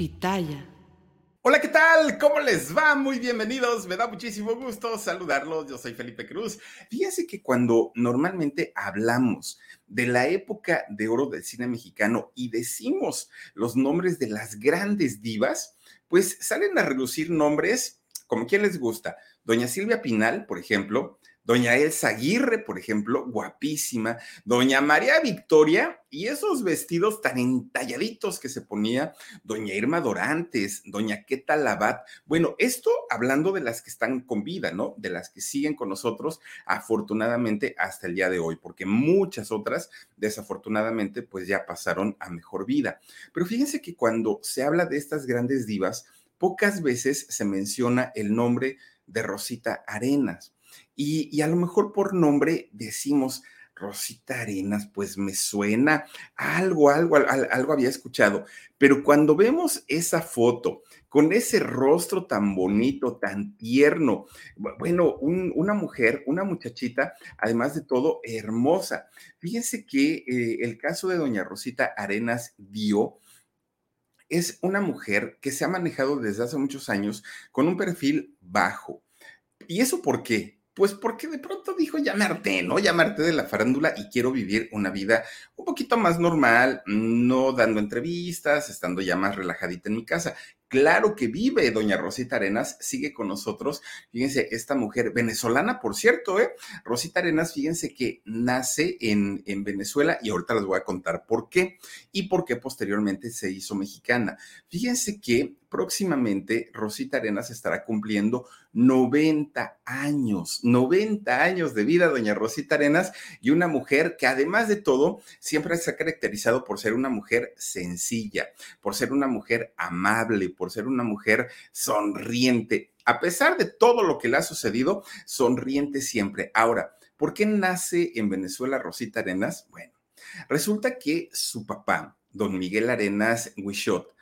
Pitaya. Hola, ¿qué tal? ¿Cómo les va? Muy bienvenidos. Me da muchísimo gusto saludarlos. Yo soy Felipe Cruz. Fíjense que cuando normalmente hablamos de la época de oro del cine mexicano y decimos los nombres de las grandes divas, pues salen a relucir nombres como quien les gusta. Doña Silvia Pinal, por ejemplo, Doña Elsa Aguirre, por ejemplo, guapísima. Doña María Victoria y esos vestidos tan entalladitos que se ponía Doña Irma Dorantes, Doña Queta Labat. Bueno, esto hablando de las que están con vida, ¿no? De las que siguen con nosotros, afortunadamente, hasta el día de hoy, porque muchas otras, desafortunadamente, pues ya pasaron a mejor vida. Pero fíjense que cuando se habla de estas grandes divas, pocas veces se menciona el nombre de Rosita Arenas. Y, a lo mejor por nombre decimos, Rosita Arenas, pues me suena algo, algo, algo, había escuchado. Pero cuando vemos esa foto con ese rostro tan bonito, tan tierno, bueno, un, una mujer, una muchachita, además de todo, hermosa. Fíjense que eh, el caso de doña Rosita Arenas dio es una mujer que se ha manejado desde hace muchos años con un perfil bajo. ¿Y eso por qué? Pues porque de pronto dijo llamarte, ¿no? Llamarte de la farándula y quiero vivir una vida un poquito más normal, no dando entrevistas, estando ya más relajadita en mi casa. Claro que vive doña Rosita Arenas, sigue con nosotros. Fíjense, esta mujer venezolana, por cierto, ¿eh? Rosita Arenas, fíjense que nace en, en Venezuela y ahorita les voy a contar por qué y por qué posteriormente se hizo mexicana. Fíjense que próximamente Rosita Arenas estará cumpliendo 90 años, 90 años de vida, doña Rosita Arenas, y una mujer que además de todo siempre se ha caracterizado por ser una mujer sencilla, por ser una mujer amable, por ser una mujer sonriente. A pesar de todo lo que le ha sucedido, sonriente siempre. Ahora, ¿por qué nace en Venezuela Rosita Arenas? Bueno, resulta que su papá, don Miguel Arenas Huichot,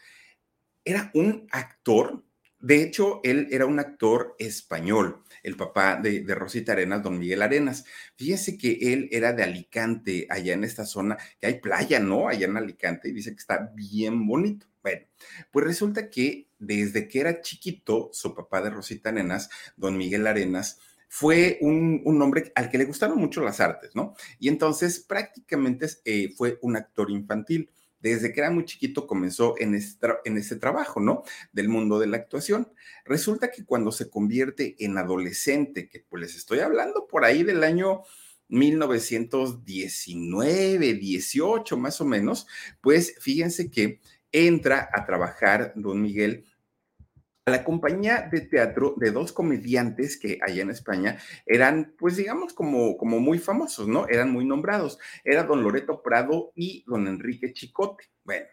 era un actor, de hecho, él era un actor español, el papá de, Rosita Arenas, don Miguel Arenas. Fíjese que él era de Alicante, allá en esta zona, que hay playa, ¿no? Allá en Alicante, y dice que está bien bonito. Bueno, pues resulta que desde que era chiquito, su papá de Rosita Arenas, don Miguel Arenas, fue un, un, hombre al que le gustaron mucho las artes, ¿no? Y entonces prácticamente eh, fue un actor infantil desde que era muy chiquito comenzó en este, trabajo, ¿no? Del mundo de la actuación. Resulta que cuando se convierte en adolescente, que pues les estoy hablando por ahí del año 1919, 18 más o menos, pues fíjense que entra a trabajar don Miguel a la compañía de teatro de dos comediantes que allá en España eran, pues digamos, como, como muy famosos, ¿no? Eran muy nombrados. Era don Loreto Prado y don Enrique Chicote. Bueno,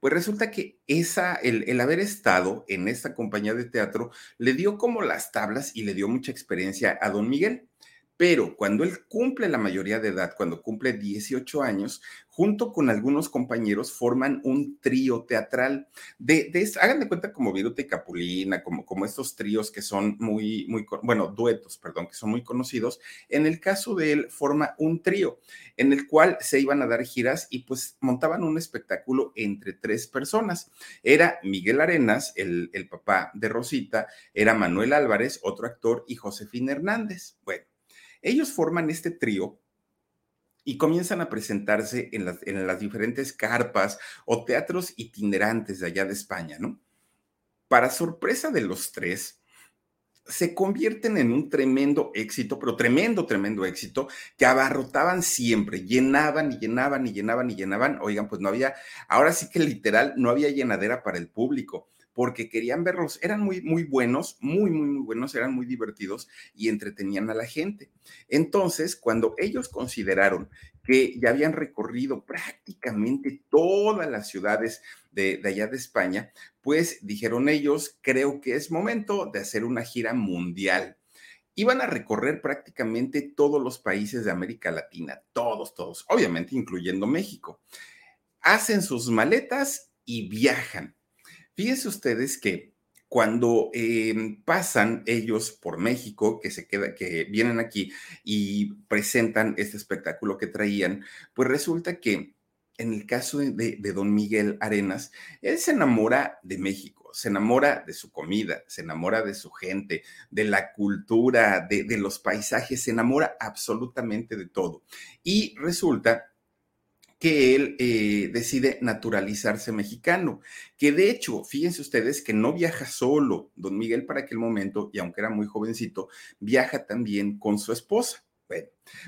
pues resulta que esa, el, el, haber estado en esta compañía de teatro le dio como las tablas y le dio mucha experiencia a don Miguel. Pero cuando él cumple la mayoría de edad, cuando cumple 18 años, junto con algunos compañeros forman un trío teatral. De, hagan de cuenta como Viruta y Capulina, como, como estos tríos que son muy, muy, bueno, duetos, perdón, que son muy conocidos. En el caso de él, forma un trío en el cual se iban a dar giras y pues montaban un espectáculo entre tres personas. Era Miguel Arenas, el, el papá de Rosita, era Manuel Álvarez, otro actor, y Josefina Hernández. Bueno ellos forman este trío y comienzan a presentarse en las, en las diferentes carpas o teatros itinerantes de allá de España, ¿no? Para sorpresa de los tres, se convierten en un tremendo éxito, pero tremendo, tremendo éxito, que abarrotaban siempre, llenaban y llenaban y llenaban y llenaban. Oigan, pues no había, ahora sí que literal, no había llenadera para el público porque querían verlos. Eran muy, muy buenos, muy, muy, muy buenos, eran muy divertidos y entretenían a la gente. Entonces, cuando ellos consideraron que ya habían recorrido prácticamente todas las ciudades de, de, allá de España, pues dijeron ellos, creo que es momento de hacer una gira mundial. Iban a recorrer prácticamente todos los países de América Latina, todos, todos, obviamente incluyendo México. Hacen sus maletas y viajan. Fíjense ustedes que cuando eh, pasan ellos por México, que se queda, que vienen aquí y presentan este espectáculo que traían, pues resulta que en el caso de, de, don Miguel Arenas, él se enamora de México, se enamora de su comida, se enamora de su gente, de la cultura, de, de los paisajes, se enamora absolutamente de todo. Y resulta que él eh, decide naturalizarse mexicano, que de hecho, fíjense ustedes que no viaja solo, don Miguel para aquel momento, y aunque era muy jovencito, viaja también con su esposa.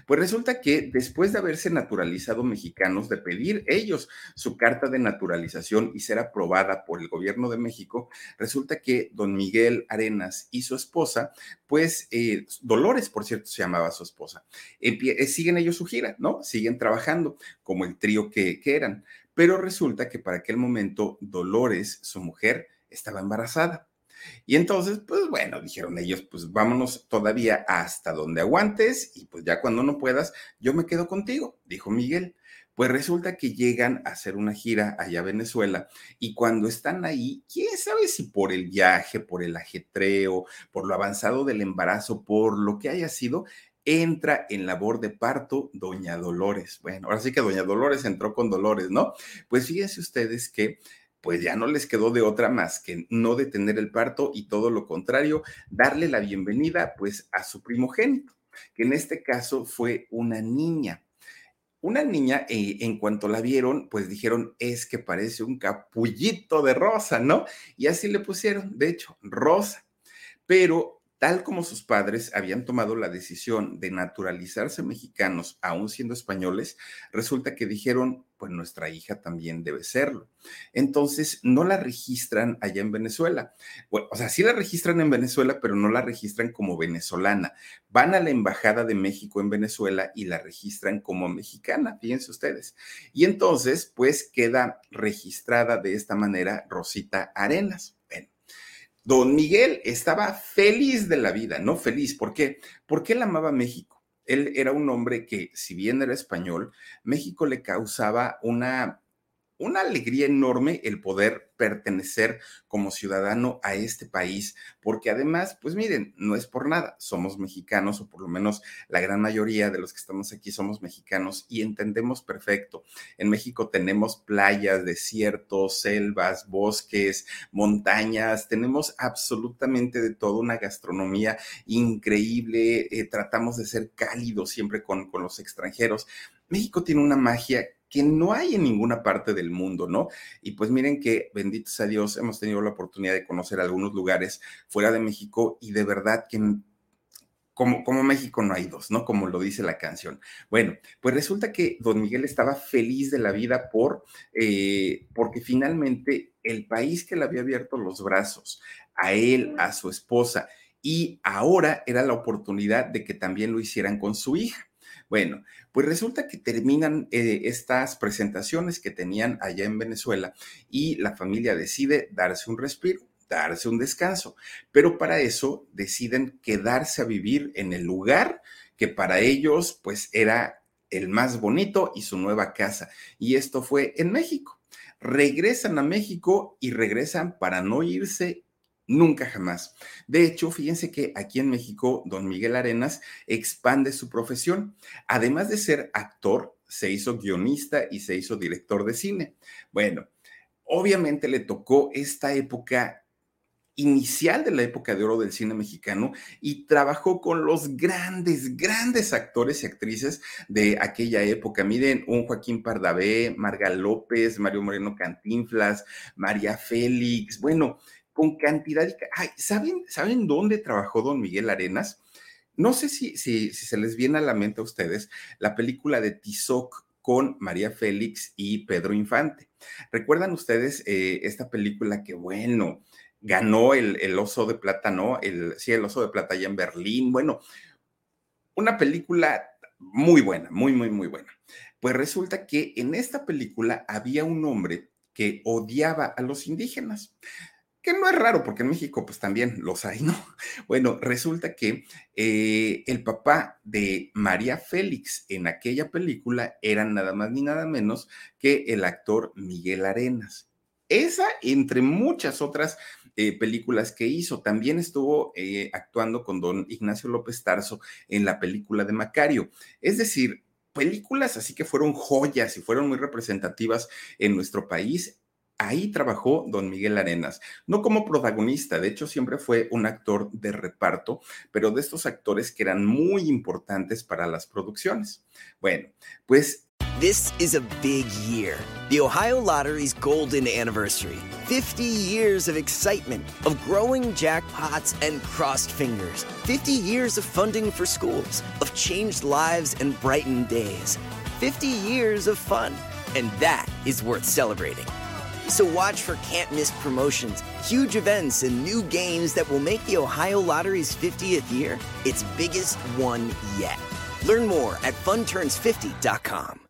Pues resulta que después de haberse naturalizado mexicanos, de pedir ellos su carta de naturalización y ser aprobada por el gobierno de México, resulta que don Miguel Arenas y su esposa, pues eh, Dolores, por cierto, se llamaba su esposa, eh, siguen ellos su gira, ¿no? Siguen trabajando como el trío que eran. Pero resulta que para aquel momento Dolores, su mujer, estaba embarazada. Y entonces, pues bueno, dijeron ellos, pues vámonos todavía hasta donde aguantes y pues ya cuando no puedas, yo me quedo contigo, dijo Miguel. Pues resulta que llegan a hacer una gira allá a Venezuela y cuando están ahí, quién sabe si por el viaje, por el ajetreo, por lo avanzado del embarazo, por lo que haya sido, entra en labor de parto doña Dolores. Bueno, ahora sí que doña Dolores entró con Dolores, ¿no? Pues fíjense ustedes que pues ya no les quedó de otra más que no detener el parto y todo lo contrario, darle la bienvenida pues a su primogénito, que en este caso fue una niña. Una niña, eh, en cuanto la vieron, pues dijeron, es que parece un capullito de rosa, ¿no? Y así le pusieron, de hecho, rosa. Pero tal como sus padres habían tomado la decisión de naturalizarse mexicanos, aún siendo españoles, resulta que dijeron, pues nuestra hija también debe serlo. Entonces, no la registran allá en Venezuela. o sea, sí la registran en Venezuela, pero no la registran como venezolana. Van a la Embajada de México en Venezuela y la registran como mexicana, fíjense ustedes. Y entonces, pues queda registrada de esta manera Rosita Arenas. Don Miguel estaba feliz de la vida, no feliz. ¿Por qué? Porque él amaba México. Él era un hombre que, si bien era español, México le causaba una una alegría enorme el poder pertenecer como ciudadano a este país, porque además, pues miren, no es por nada, somos mexicanos, o por lo menos la gran mayoría de los que estamos aquí somos mexicanos y entendemos perfecto. En México tenemos playas, desiertos, selvas, bosques, montañas, tenemos absolutamente de todo, una gastronomía increíble, eh, tratamos de ser cálidos siempre con, con los extranjeros. México tiene una magia que no hay en ninguna parte del mundo, ¿no? Y pues miren que, benditos a Dios, hemos tenido la oportunidad de conocer algunos lugares fuera de México y de verdad que como, como, México no hay dos, ¿no? Como lo dice la canción. Bueno, pues resulta que don Miguel estaba feliz de la vida por, eh, porque finalmente el país que le había abierto los brazos a él, a su esposa, y ahora era la oportunidad de que también lo hicieran con su hija. Bueno, pues resulta que terminan eh, estas presentaciones que tenían allá en Venezuela y la familia decide darse un respiro darse un descanso, pero para eso deciden quedarse a vivir en el lugar que para ellos pues era el más bonito y su nueva casa. Y esto fue en México. Regresan a México y regresan para no irse Nunca jamás. De hecho, fíjense que aquí en México, don Miguel Arenas expande su profesión. Además de ser actor, se hizo guionista y se hizo director de cine. Bueno, obviamente le tocó esta época inicial de la época de oro del cine mexicano y trabajó con los grandes, grandes actores y actrices de aquella época. Miren, un Joaquín Pardavé, Marga López, Mario Moreno Cantinflas, María Félix, bueno, con cantidad de... Ay, ¿saben, ¿Saben dónde trabajó don Miguel Arenas? No sé si, si, se les viene a la mente a ustedes la película de Tizoc con María Félix y Pedro Infante. ¿Recuerdan ustedes eh, esta película que, bueno, ganó el, oso de plata, ¿no? El, sí, el oso de plata allá en Berlín. Bueno, una película muy buena, muy, muy, muy buena. Pues resulta que en esta película había un hombre que odiaba a los indígenas que no es raro porque en México pues también los hay, ¿no? Bueno, resulta que eh, el papá de María Félix en aquella película era nada más ni nada menos que el actor Miguel Arenas. Esa, entre muchas otras eh, películas que hizo. También estuvo eh, actuando con don Ignacio López Tarso en la película de Macario. Es decir, películas así que fueron joyas y fueron muy representativas en nuestro país. Ahí trabajó don Miguel Arenas, no como protagonista, de hecho siempre fue un actor de reparto, pero de estos actores que eran muy importantes para las producciones. Bueno, pues This is a big year. The Ohio Lottery's golden anniversary. 50 years of excitement, of growing jackpots and crossed fingers. 50 years of funding for schools, of changed lives and brightened days. 50 years of fun. And that is worth celebrating. So watch for can't miss promotions, huge events, and new games that will make the Ohio Lottery's 50th year its biggest one yet. Learn more at funturns50.com.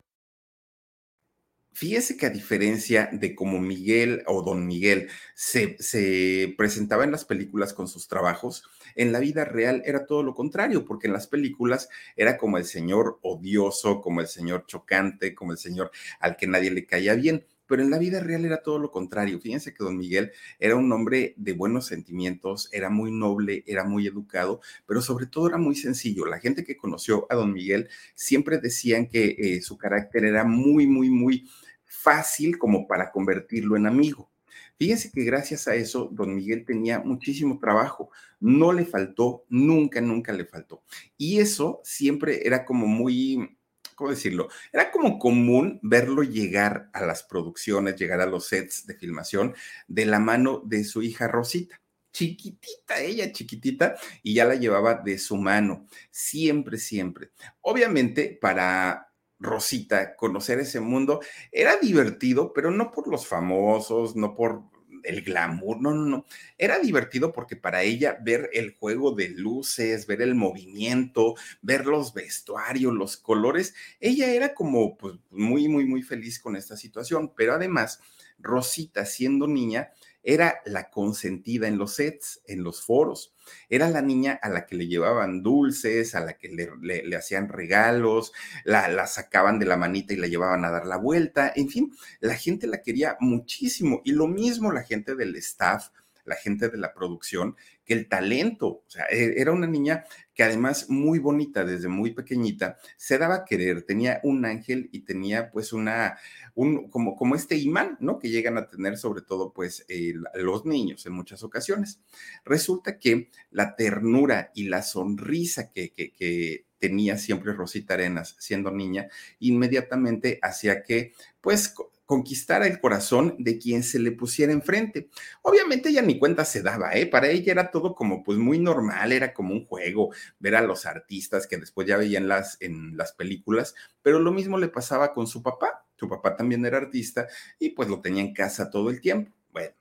Fíjese que a diferencia de como Miguel o Don Miguel se, se, presentaba en las películas con sus trabajos, en la vida real era todo lo contrario, porque en las películas era como el señor odioso, como el señor chocante, como el señor al que nadie le caía bien. Pero en la vida real era todo lo contrario. Fíjense que don Miguel era un hombre de buenos sentimientos, era muy noble, era muy educado, pero sobre todo era muy sencillo. La gente que conoció a don Miguel siempre decían que eh, su carácter era muy, muy, muy fácil como para convertirlo en amigo. Fíjense que gracias a eso, don Miguel tenía muchísimo trabajo. No le faltó, nunca, nunca le faltó. Y eso siempre era como muy, ¿cómo decirlo? Era como común verlo llegar a las producciones, llegar a los sets de filmación de la mano de su hija Rosita chiquitita, ella chiquitita, y ya la llevaba de su mano, siempre, siempre. Obviamente, para Rosita, conocer ese mundo. Era divertido, pero no por los famosos, no por el glamour, no, no, no. Era divertido porque para ella ver el juego de luces, ver el movimiento, ver los vestuarios, los colores, ella era como pues, muy, muy, muy feliz con esta situación. Pero además, Rosita, siendo niña, era la consentida en los sets, en los foros. Era la niña a la que le llevaban dulces, a la que le, hacían regalos, la, sacaban de la manita y la llevaban a dar la vuelta. En fin, la gente la quería muchísimo. Y lo mismo la gente del staff, la gente de la producción, que el talento. O sea, e, era una niña que además muy bonita desde muy pequeñita, se daba a querer, tenía un ángel y tenía pues una, un, como, como este imán, ¿no? Que llegan a tener sobre todo pues los niños en muchas ocasiones. Resulta que la ternura y la sonrisa que, que, que tenía siempre Rosita Arenas siendo niña, inmediatamente hacía que pues conquistara el corazón de quien se le pusiera enfrente. Obviamente ella ni cuenta se daba, ¿eh? Para ella era todo como pues muy normal, era como un juego, ver a los artistas que después ya veían las, en las películas, pero lo mismo le pasaba con su papá. Su papá también era artista y pues lo tenía en casa todo el tiempo. Bueno,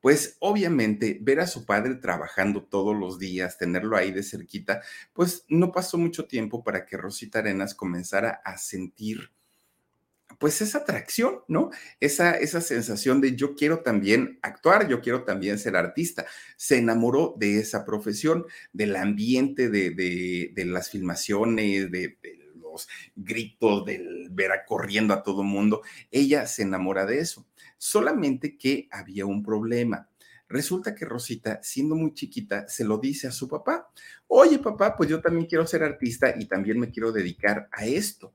pues obviamente ver a su padre trabajando todos los días, tenerlo ahí de cerquita, pues no pasó mucho tiempo para que Rosita Arenas comenzara a sentir pues esa atracción, ¿no? Esa, esa sensación de yo quiero también actuar, yo quiero también ser artista. Se enamoró de esa profesión, del ambiente de, de, las filmaciones, de, de, los gritos, del ver a corriendo a todo mundo. Ella se enamora de eso. Solamente que había un problema. Resulta que Rosita, siendo muy chiquita, se lo dice a su papá. Oye, papá, pues yo también quiero ser artista y también me quiero dedicar a esto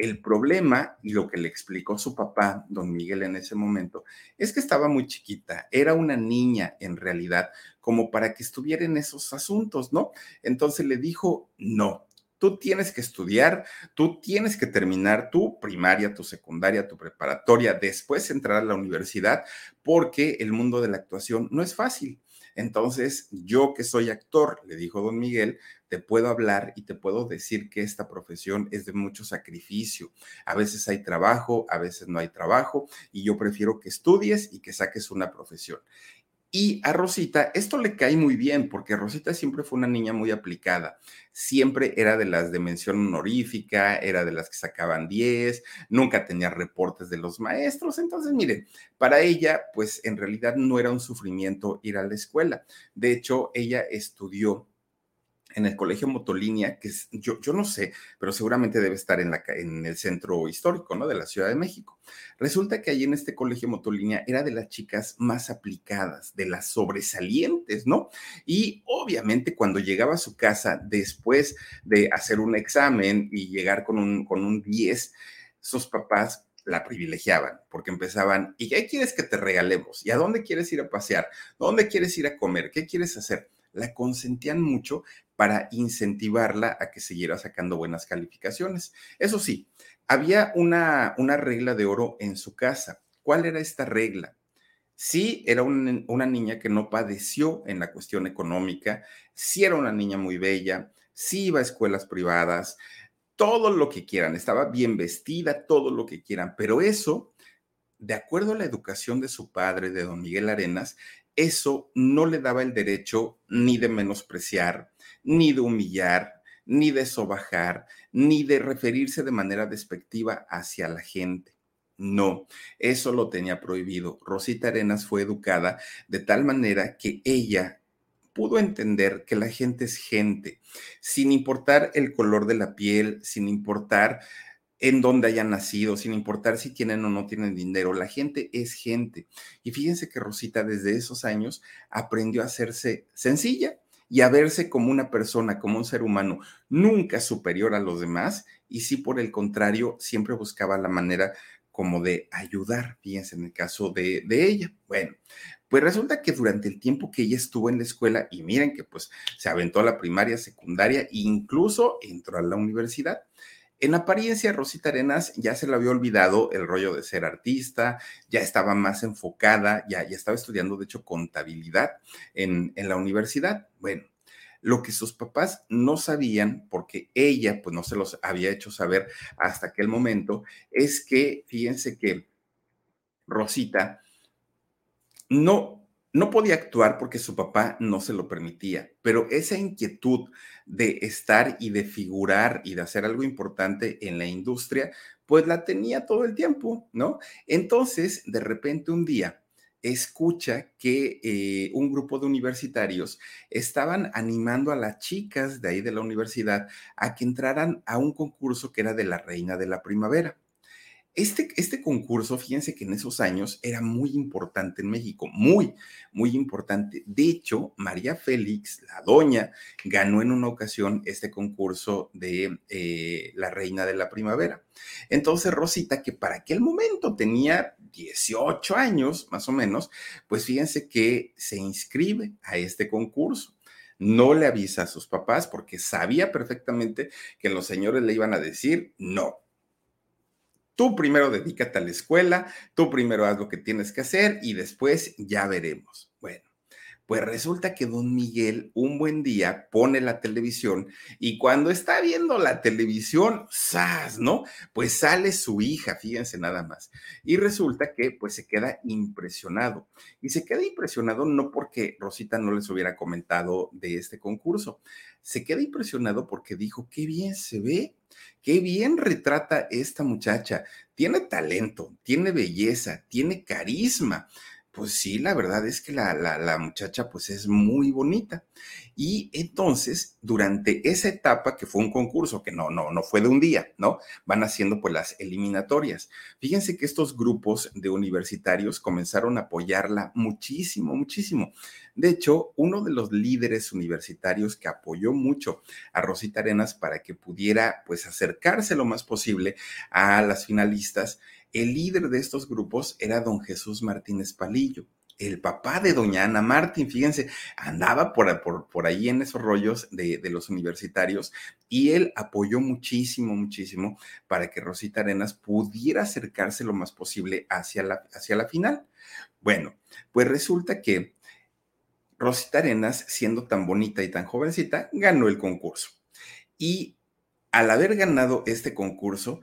El problema, y lo que le explicó su papá, don Miguel, en ese momento, es que estaba muy chiquita, era una niña en realidad, como para que estuviera en esos asuntos, ¿no? Entonces le dijo, no, tú tienes que estudiar, tú tienes que terminar tu primaria, tu secundaria, tu preparatoria, después entrar a la universidad, porque el mundo de la actuación no es fácil. Entonces, yo que soy actor, le dijo don Miguel, te puedo hablar y te puedo decir que esta profesión es de mucho sacrificio. A veces hay trabajo, a veces no hay trabajo, y yo prefiero que estudies y que saques una profesión. Y a Rosita esto le cae muy bien porque Rosita siempre fue una niña muy aplicada. Siempre era de las de mención honorífica, era de las que sacaban 10, nunca tenía reportes de los maestros. Entonces, miren, para ella, pues en realidad no era un sufrimiento ir a la escuela. De hecho, ella estudió en el Colegio Motolínea, que yo, yo no sé, pero seguramente debe estar en, la, en el centro histórico, ¿no? De la Ciudad de México. Resulta que allí en este Colegio Motolínea era de las chicas más aplicadas, de las sobresalientes, ¿no? Y obviamente cuando llegaba a su casa después de hacer un examen y llegar con un, con un 10, sus papás la privilegiaban, porque empezaban, ¿y qué quieres que te regalemos? ¿Y a dónde quieres ir a pasear? ¿Dónde quieres ir a comer? ¿Qué quieres hacer? La consentían mucho para incentivarla a que siguiera sacando buenas calificaciones. Eso sí, había una, una regla de oro en su casa. ¿Cuál era esta regla? Sí, era una niña que no padeció en la cuestión económica, sí era una niña muy bella, sí iba a escuelas privadas, todo lo que quieran, estaba bien vestida, todo lo que quieran, pero eso, de acuerdo a la educación de su padre, de don Miguel Arenas, eso no le daba el derecho ni de menospreciar, ni de humillar, ni de sobajar, ni de referirse de manera despectiva hacia la gente. No, eso lo tenía prohibido. Rosita Arenas fue educada de tal manera que ella pudo entender que la gente es gente, sin importar el color de la piel, sin importar en dónde hayan nacido, sin importar si tienen o no tienen dinero. La gente es gente. Y fíjense que Rosita desde esos años aprendió a hacerse sencilla y a verse como una persona, como un ser humano, nunca superior a los demás, y sí por el contrario, siempre buscaba la manera como de ayudar, fíjense en el caso de, de ella. Bueno, pues resulta que durante el tiempo que ella estuvo en la escuela, y miren que pues se aventó a la primaria, secundaria, incluso entró a la universidad, en apariencia, Rosita Arenas ya se le había olvidado el rollo de ser artista, ya estaba más enfocada, ya, ya estaba estudiando, de hecho, contabilidad en, en la universidad. Bueno, lo que sus papás no sabían, porque ella pues no se los había hecho saber hasta aquel momento, es que, fíjense que Rosita no no podía actuar porque su papá no se lo permitía, pero esa inquietud de estar y de figurar y de hacer algo importante en la industria, pues la tenía todo el tiempo, ¿no? Entonces, de repente un día, escucha que eh, un grupo de universitarios estaban animando a las chicas de ahí de la universidad a que entraran a un concurso que era de la Reina de la Primavera. Este, este, concurso, fíjense que en esos años era muy importante en México, muy, muy importante. De hecho, María Félix, la doña, ganó en una ocasión este concurso de eh, la Reina de la Primavera. Entonces, Rosita, que para aquel momento tenía 18 años, más o menos, pues fíjense que se inscribe a este concurso no le avisa a sus papás porque sabía perfectamente que los señores le iban a decir no, Tú primero dedícate a la escuela, tú primero haz lo que tienes que hacer y después ya veremos. Pues resulta que don Miguel un buen día pone la televisión y cuando está viendo la televisión, ¡zas! ¿No? Pues sale su hija, fíjense nada más. Y resulta que pues se queda impresionado. Y se queda impresionado no porque Rosita no les hubiera comentado de este concurso, se queda impresionado porque dijo, qué bien se ve Qué bien retrata esta muchacha. Tiene talento, tiene belleza, tiene carisma. Pues sí, la verdad es que la, la, muchacha pues es muy bonita. Y entonces, durante esa etapa, que fue un concurso, que no, no, no fue de un día, ¿no? Van haciendo pues las eliminatorias. Fíjense que estos grupos de universitarios comenzaron a apoyarla muchísimo, muchísimo. De hecho, uno de los líderes universitarios que apoyó mucho a Rosita Arenas para que pudiera pues acercarse lo más posible a las finalistas, el líder de estos grupos era don Jesús Martínez Palillo el papá de doña Ana Martín, fíjense, andaba por, por, ahí en esos rollos de, de, los universitarios y él apoyó muchísimo, muchísimo para que Rosita Arenas pudiera acercarse lo más posible hacia la, hacia la final. Bueno, pues resulta que Rosita Arenas, siendo tan bonita y tan jovencita, ganó el concurso. Y al haber ganado este concurso,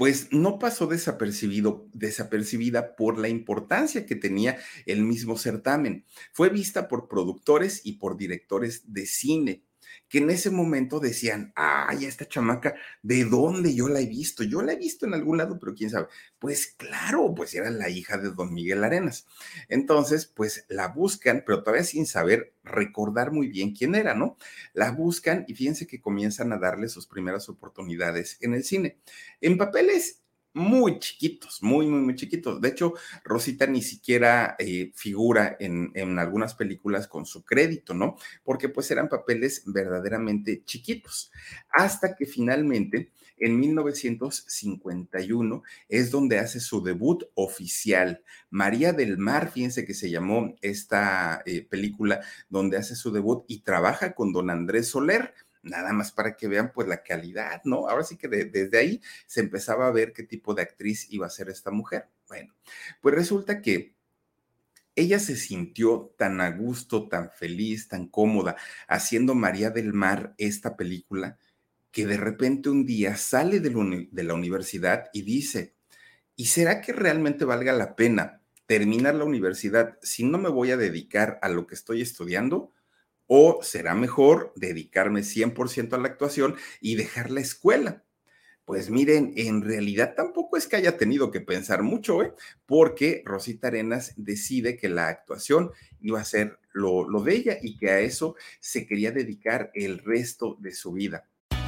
pues no pasó desapercibido, desapercibida por la importancia que tenía el mismo certamen. Fue vista por productores y por directores de cine que en ese momento decían, ay, esta chamaca, ¿de dónde yo la he visto? Yo la he visto en algún lado, pero quién sabe. Pues claro, pues era la hija de don Miguel Arenas. Entonces, pues la buscan, pero todavía sin saber recordar muy bien quién era, ¿no? La buscan y fíjense que comienzan a darle sus primeras oportunidades en el cine. En papeles muy chiquitos, muy, muy, muy chiquitos. De hecho, Rosita ni siquiera eh, figura en, en, algunas películas con su crédito, ¿no? Porque pues eran papeles verdaderamente chiquitos. Hasta que finalmente, en 1951, es donde hace su debut oficial. María del Mar, fíjense que se llamó esta eh, película donde hace su debut y trabaja con don Andrés Soler nada más para que vean pues la calidad, ¿no? Ahora sí que desde ahí se empezaba a ver qué tipo de actriz iba a ser esta mujer. Bueno, pues resulta que ella se sintió tan a gusto, tan feliz, tan cómoda haciendo María del Mar esta película, que de repente un día sale de, de la universidad y dice, ¿y será que realmente valga la pena terminar la universidad si no me voy a dedicar a lo que estoy estudiando? ¿O será mejor dedicarme 100% a la actuación y dejar la escuela? Pues miren, en realidad tampoco es que haya tenido que pensar mucho, ¿eh? porque Rosita Arenas decide que la actuación iba a ser lo, lo de ella y que a eso se quería dedicar el resto de su vida.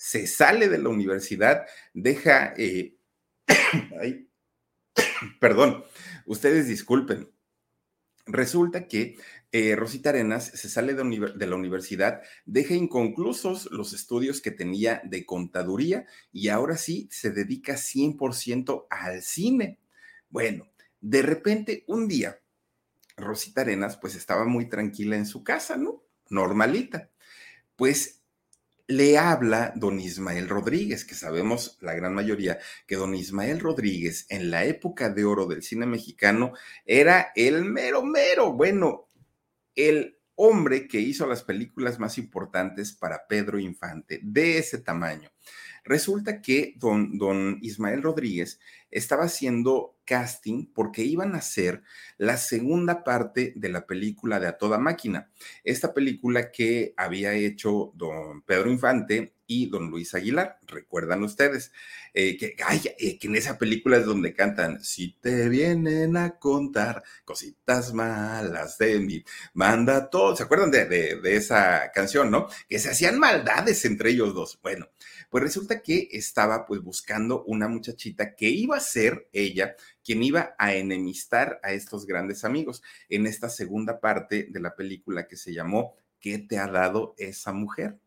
se sale de la universidad, deja, eh, perdón, ustedes disculpen. Resulta que eh, Rosita Arenas se sale de, de, la universidad, deja inconclusos los estudios que tenía de contaduría y ahora sí se dedica 100% al cine. Bueno, de repente un día, Rosita Arenas pues estaba muy tranquila en su casa, ¿no? Normalita. Pues le habla don Ismael Rodríguez, que sabemos la gran mayoría que don Ismael Rodríguez en la época de oro del cine mexicano era el mero mero, bueno, el hombre que hizo las películas más importantes para Pedro Infante, de ese tamaño. Resulta que don, don Ismael Rodríguez estaba haciendo casting porque iban a hacer la segunda parte de la película de A Toda Máquina. Esta película que había hecho don Pedro Infante y don Luis Aguilar, recuerdan ustedes, eh, que, eh, que en esa película es donde cantan, si te vienen a contar cositas malas de mí, manda todo, ¿se acuerdan de, de esa canción, no? Que se hacían maldades entre ellos dos. Bueno, pues resulta que estaba pues buscando una muchachita que iba a ser ella quien iba a enemistar a estos grandes amigos en esta segunda parte de la película que se llamó ¿Qué te ha dado esa mujer?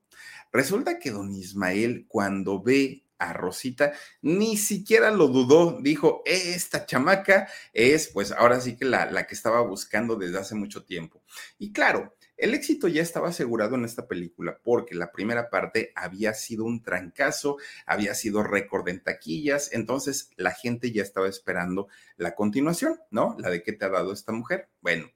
Resulta que don Ismael cuando ve a Rosita, ni siquiera lo dudó, dijo, esta chamaca es pues ahora sí que la, la que estaba buscando desde hace mucho tiempo. Y claro, El éxito ya estaba asegurado en esta película porque la primera parte había sido un trancazo, había sido récord en taquillas, entonces la gente ya estaba esperando la continuación, ¿no? La de qué te ha dado esta mujer. Bueno,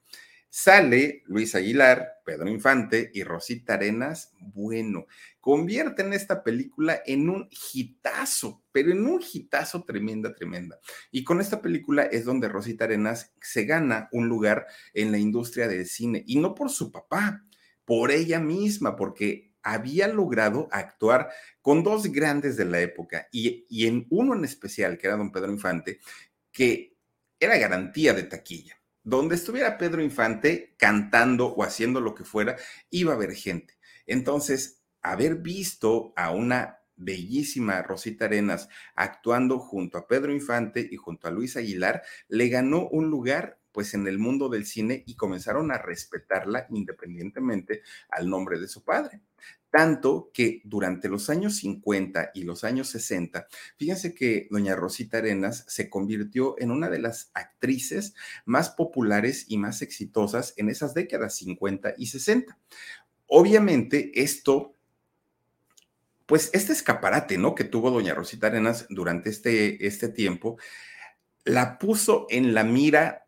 Sale Luis Aguilar, Pedro Infante y Rosita Arenas. Bueno, convierten esta película en un hitazo, pero en un hitazo tremenda, tremenda. Y con esta película es donde Rosita Arenas se gana un lugar en la industria del cine, y no por su papá, por ella misma, porque había logrado actuar con dos grandes de la época, y, y en uno en especial, que era don Pedro Infante, que era garantía de taquilla donde estuviera Pedro Infante cantando o haciendo lo que fuera, iba a haber gente. Entonces, haber visto a una bellísima Rosita Arenas actuando junto a Pedro Infante y junto a Luis Aguilar, le ganó un lugar pues en el mundo del cine y comenzaron a respetarla independientemente al nombre de su padre. Tanto que durante los años 50 y los años 60, fíjense que doña Rosita Arenas se convirtió en una de las actrices más populares y más exitosas en esas décadas 50 y 60. Obviamente esto pues este escaparate, ¿no? Que tuvo doña Rosita Arenas durante este, este tiempo, la puso en la mira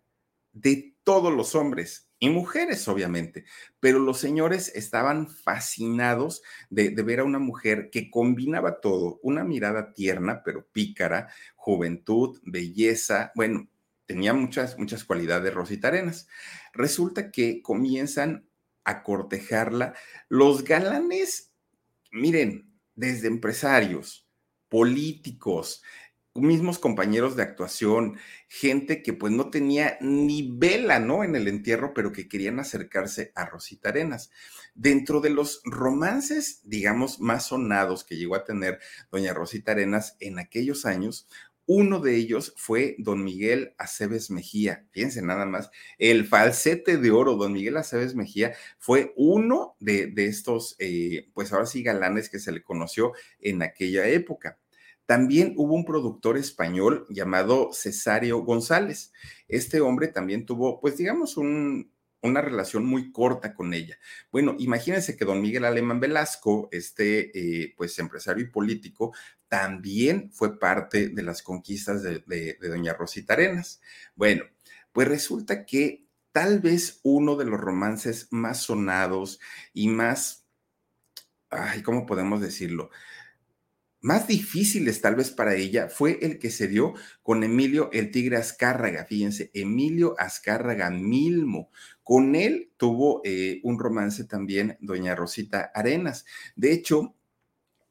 de todos los hombres y mujeres, obviamente, pero los señores estaban fascinados de, ver a una mujer que combinaba todo, una mirada tierna, pero pícara, juventud, belleza, bueno, tenía muchas, muchas cualidades Rosita Arenas. Resulta que comienzan a cortejarla los galanes, miren, desde empresarios, políticos, mismos compañeros de actuación, gente que pues no tenía ni vela, ¿no? En el entierro, pero que querían acercarse a Rosita Arenas. Dentro de los romances, digamos, más sonados que llegó a tener doña Rosita Arenas en aquellos años, uno de ellos fue don Miguel Aceves Mejía. Fíjense nada más, el falsete de oro, don Miguel Aceves Mejía, fue uno de, estos, eh, pues ahora sí, galanes que se le conoció en aquella época. También hubo un productor español llamado Cesario González. Este hombre también tuvo, pues digamos, una relación muy corta con ella. Bueno, imagínense que don Miguel Alemán Velasco, este eh, pues empresario y político, también fue parte de las conquistas de, de, doña Rosita Arenas. Bueno, pues resulta que tal vez uno de los romances más sonados y más, ay, ¿cómo podemos decirlo? Más difíciles tal vez para ella fue el que se dio con Emilio el Tigre Azcárraga. Fíjense, Emilio Azcárraga Milmo. Con él tuvo eh, un romance también doña Rosita Arenas. De hecho,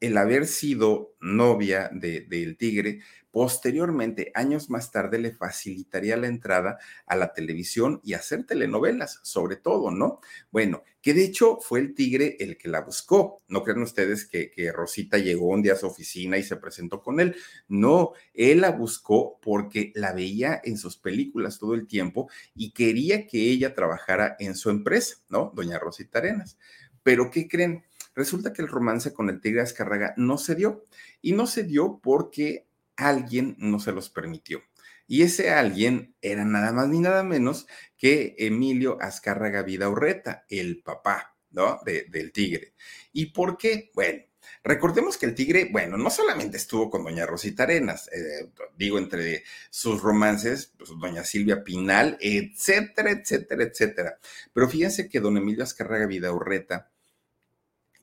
el haber sido novia del de, tigre, posteriormente, años más tarde, le facilitaría la entrada a la televisión y hacer telenovelas, sobre todo, ¿no? Bueno, que de hecho fue el tigre el que la buscó. No crean ustedes que, que Rosita llegó un día a su oficina y se presentó con él. No, él la buscó porque la veía en sus películas todo el tiempo y quería que ella trabajara en su empresa, ¿no? Doña Rosita Arenas. Pero, ¿qué creen? Resulta que el romance con el Tigre Azcárraga no se dio. Y no se dio porque alguien no se los permitió. Y ese alguien era nada más ni nada menos que Emilio Azcárraga Vidaurreta, el papá, ¿no? del tigre. ¿Y por qué? Bueno, recordemos que el tigre, bueno, no solamente estuvo con doña Rosita Arenas, eh, digo, entre sus romances, pues doña Silvia Pinal, etcétera, etcétera, etcétera. Pero fíjense que don Emilio Azcárraga Vidaurreta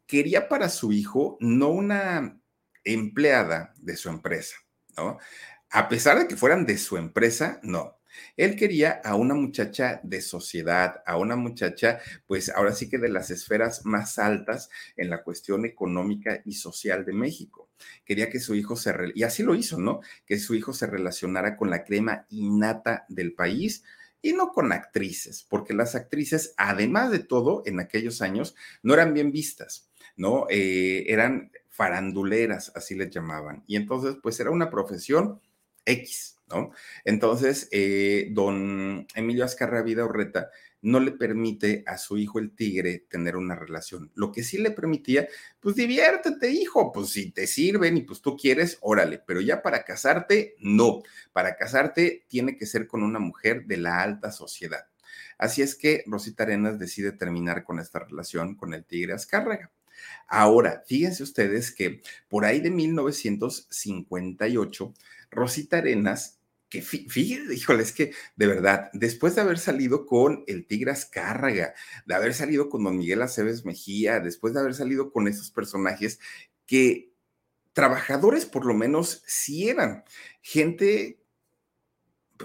quería para su hijo no una empleada de su empresa, ¿no? A pesar de que fueran de su empresa, no. Él quería a una muchacha de sociedad, a una muchacha, pues ahora sí que de las esferas más altas en la cuestión económica y social de México. Quería que su hijo se, y así lo hizo, ¿no? Que su hijo se relacionara con la crema innata del país, y no con actrices, porque las actrices, además de todo, en aquellos años no eran bien vistas. ¿no? Eh, eran faranduleras, así les llamaban. Y entonces, pues era una profesión X, ¿no? Entonces, eh, don Emilio Azcarra Vida Orreta no le permite a su hijo el tigre tener una relación. Lo que sí le permitía, pues diviértete, hijo, pues si te sirven y pues tú quieres, órale, pero ya para casarte, no. Para casarte tiene que ser con una mujer de la alta sociedad. Así es que Rosita Arenas decide terminar con esta relación con el tigre Azcárraga. Ahora, fíjense ustedes que por ahí de 1958, Rosita Arenas que híjole, es que de verdad, después de haber salido con el Tigre Azcárraga, de haber salido con Don Miguel Aceves Mejía, después de haber salido con esos personajes que trabajadores por lo menos sí eran, gente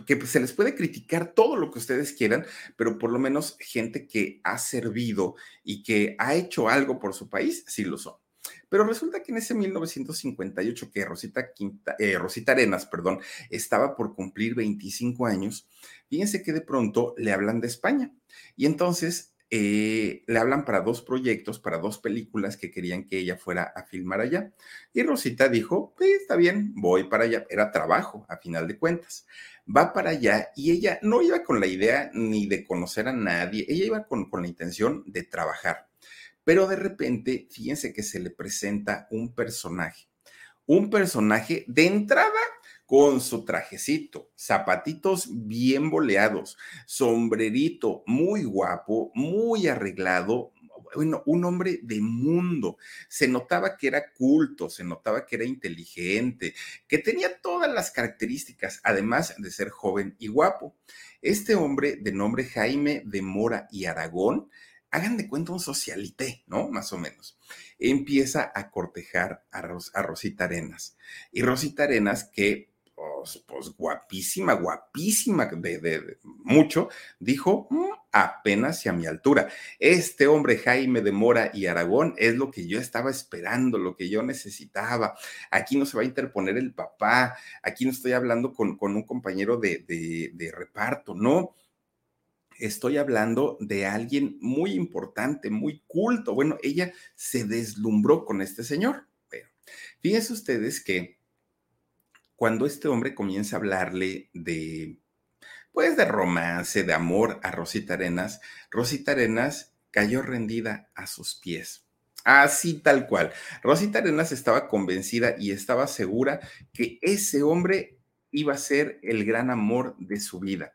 que se les puede criticar todo lo que ustedes quieran, pero por lo menos gente que ha servido y que ha hecho algo por su país, sí lo son. Pero resulta que en ese 1958 que Rosita, Quinta, eh, Rosita Arenas, perdón, estaba por cumplir 25 años, fíjense que de pronto le hablan de España. Y entonces eh, le hablan para dos proyectos, para dos películas que querían que ella fuera a filmar allá. Y Rosita dijo, está bien, voy para allá. Era trabajo, a final de cuentas. Va para allá y ella no iba con la idea ni de conocer a nadie, ella iba con la intención de trabajar. Pero de repente, fíjense que se le presenta un personaje, un personaje de entrada con su trajecito, zapatitos bien boleados, sombrerito muy guapo, muy arreglado, bueno, un hombre de mundo. Se notaba que era culto, se notaba que era inteligente, que tenía todas las características, además de ser joven y guapo. Este hombre de nombre Jaime de Mora y Aragón hagan de cuenta un socialité, ¿no? Más o menos. Empieza a cortejar a, Rosita Arenas. Y Rosita Arenas, que pues, pues guapísima, guapísima de, mucho, dijo, mm, apenas y a mi altura. Este hombre, Jaime de Mora y Aragón, es lo que yo estaba esperando, lo que yo necesitaba. Aquí no se va a interponer el papá, aquí no estoy hablando con, con un compañero de, de reparto, no estoy hablando de alguien muy importante, muy culto. Bueno, ella se deslumbró con este señor. Pero fíjense ustedes que cuando este hombre comienza a hablarle de, pues, de romance, de amor a Rosita Arenas, Rosita Arenas cayó rendida a sus pies. Así tal cual. Rosita Arenas estaba convencida y estaba segura que ese hombre iba a ser el gran amor de su vida.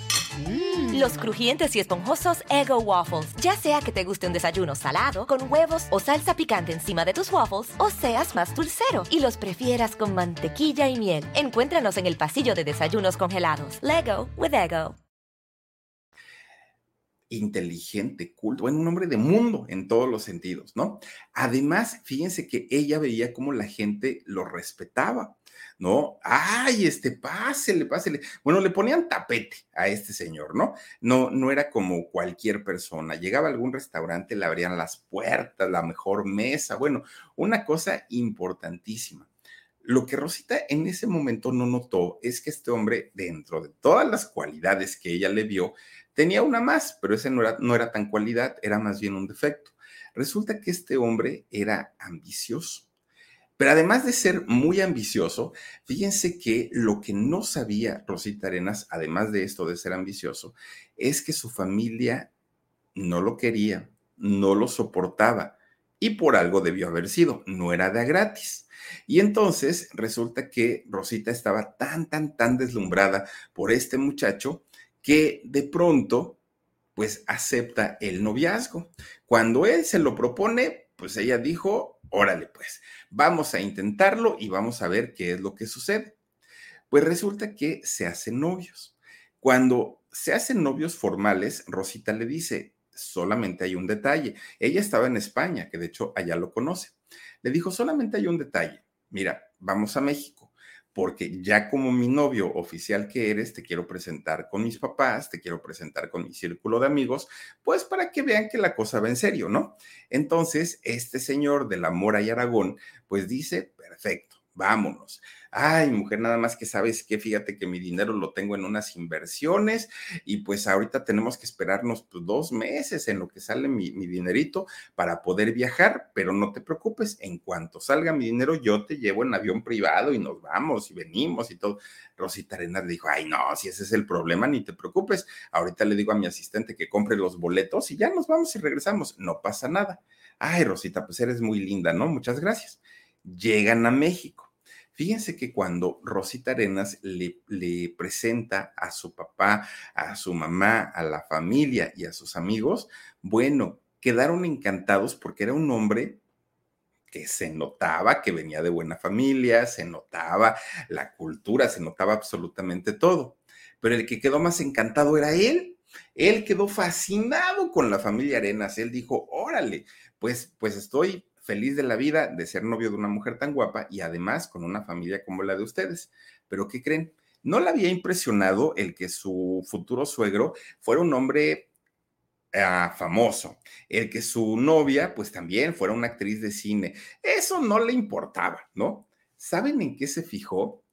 Mm. Los crujientes y esponjosos Ego Waffles. Ya sea que te guste un desayuno salado, con huevos o salsa picante encima de tus waffles, o seas más dulcero y los prefieras con mantequilla y miel. Encuéntranos en el pasillo de desayunos congelados. Lego with Ego. Inteligente, culto, bueno, un hombre de mundo en todos los sentidos, ¿no? Además, fíjense que ella veía cómo la gente lo respetaba ¿no? Ay, este, pásele, pásele. Bueno, le ponían tapete a este señor, ¿no? No, no era como cualquier persona. Llegaba a algún restaurante, le abrían las puertas, la mejor mesa, bueno, una cosa importantísima. Lo que Rosita en ese momento no notó es que este hombre, dentro de todas las cualidades que ella le vio, tenía una más, pero ese no era, no era tan cualidad, era más bien un defecto. Resulta que este hombre era ambicioso pero además de ser muy ambicioso, fíjense que lo que no sabía Rosita Arenas, además de esto de ser ambicioso, es que su familia no lo quería, no lo soportaba y por algo debió haber sido, no era de gratis. Y entonces resulta que Rosita estaba tan, tan, tan deslumbrada por este muchacho que de pronto, pues acepta el noviazgo. Cuando él se lo propone, pues ella dijo, órale pues, vamos a intentarlo y vamos a ver qué es lo que sucede. Pues resulta que se hacen novios. Cuando se hacen novios formales, Rosita le dice, solamente hay un detalle. Ella estaba en España, que de hecho allá lo conoce. Le dijo, solamente hay un detalle. Mira, vamos a México porque ya como mi novio oficial que eres, te quiero presentar con mis papás, te quiero presentar con mi círculo de amigos, pues para que vean que la cosa va en serio, ¿no? Entonces, este señor de la Mora y Aragón, pues dice, perfecto, vámonos. Ay, mujer, nada más que sabes que fíjate que mi dinero lo tengo en unas inversiones y pues ahorita tenemos que esperarnos pues, dos meses en lo que sale mi, mi, dinerito para poder viajar, pero no te preocupes, en cuanto salga mi dinero yo te llevo en avión privado y nos vamos y venimos y todo. Rosita Arenas dijo, ay, no, si ese es el problema, ni te preocupes. Ahorita le digo a mi asistente que compre los boletos y ya nos vamos y regresamos, no pasa nada. Ay, Rosita, pues eres muy linda, ¿no? Muchas gracias. Llegan a México Fíjense que cuando Rosita Arenas le, presenta a su papá, a su mamá, a la familia y a sus amigos, bueno, quedaron encantados porque era un hombre que se notaba que venía de buena familia, se notaba la cultura, se notaba absolutamente todo. Pero el que quedó más encantado era él. Él quedó fascinado con la familia Arenas. Él dijo, órale, pues, pues estoy feliz de la vida de ser novio de una mujer tan guapa y además con una familia como la de ustedes. Pero ¿qué creen? No le había impresionado el que su futuro suegro fuera un hombre ah, famoso, el que su novia pues también fuera una actriz de cine. Eso no le importaba, ¿no? ¿Saben en qué se fijó?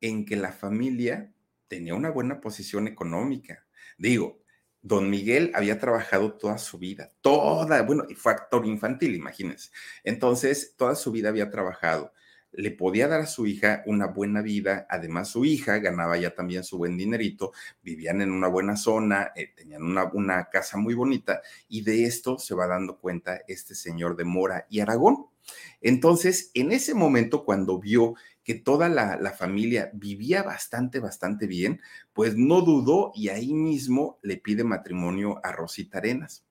En que la familia tenía una buena posición económica. Digo, Don Miguel había trabajado toda su vida, toda, bueno, fue actor infantil, imagínense. Entonces, toda su vida había trabajado. Le podía dar a su hija una buena vida, además su hija ganaba ya también su buen dinerito, vivían en una buena zona, eh, tenían una, una casa muy bonita y de esto se va dando cuenta este señor de Mora y Aragón. Entonces, en ese momento, cuando vio que toda la, familia vivía bastante, bastante bien, pues no dudó y ahí mismo le pide matrimonio a Rosita Arenas.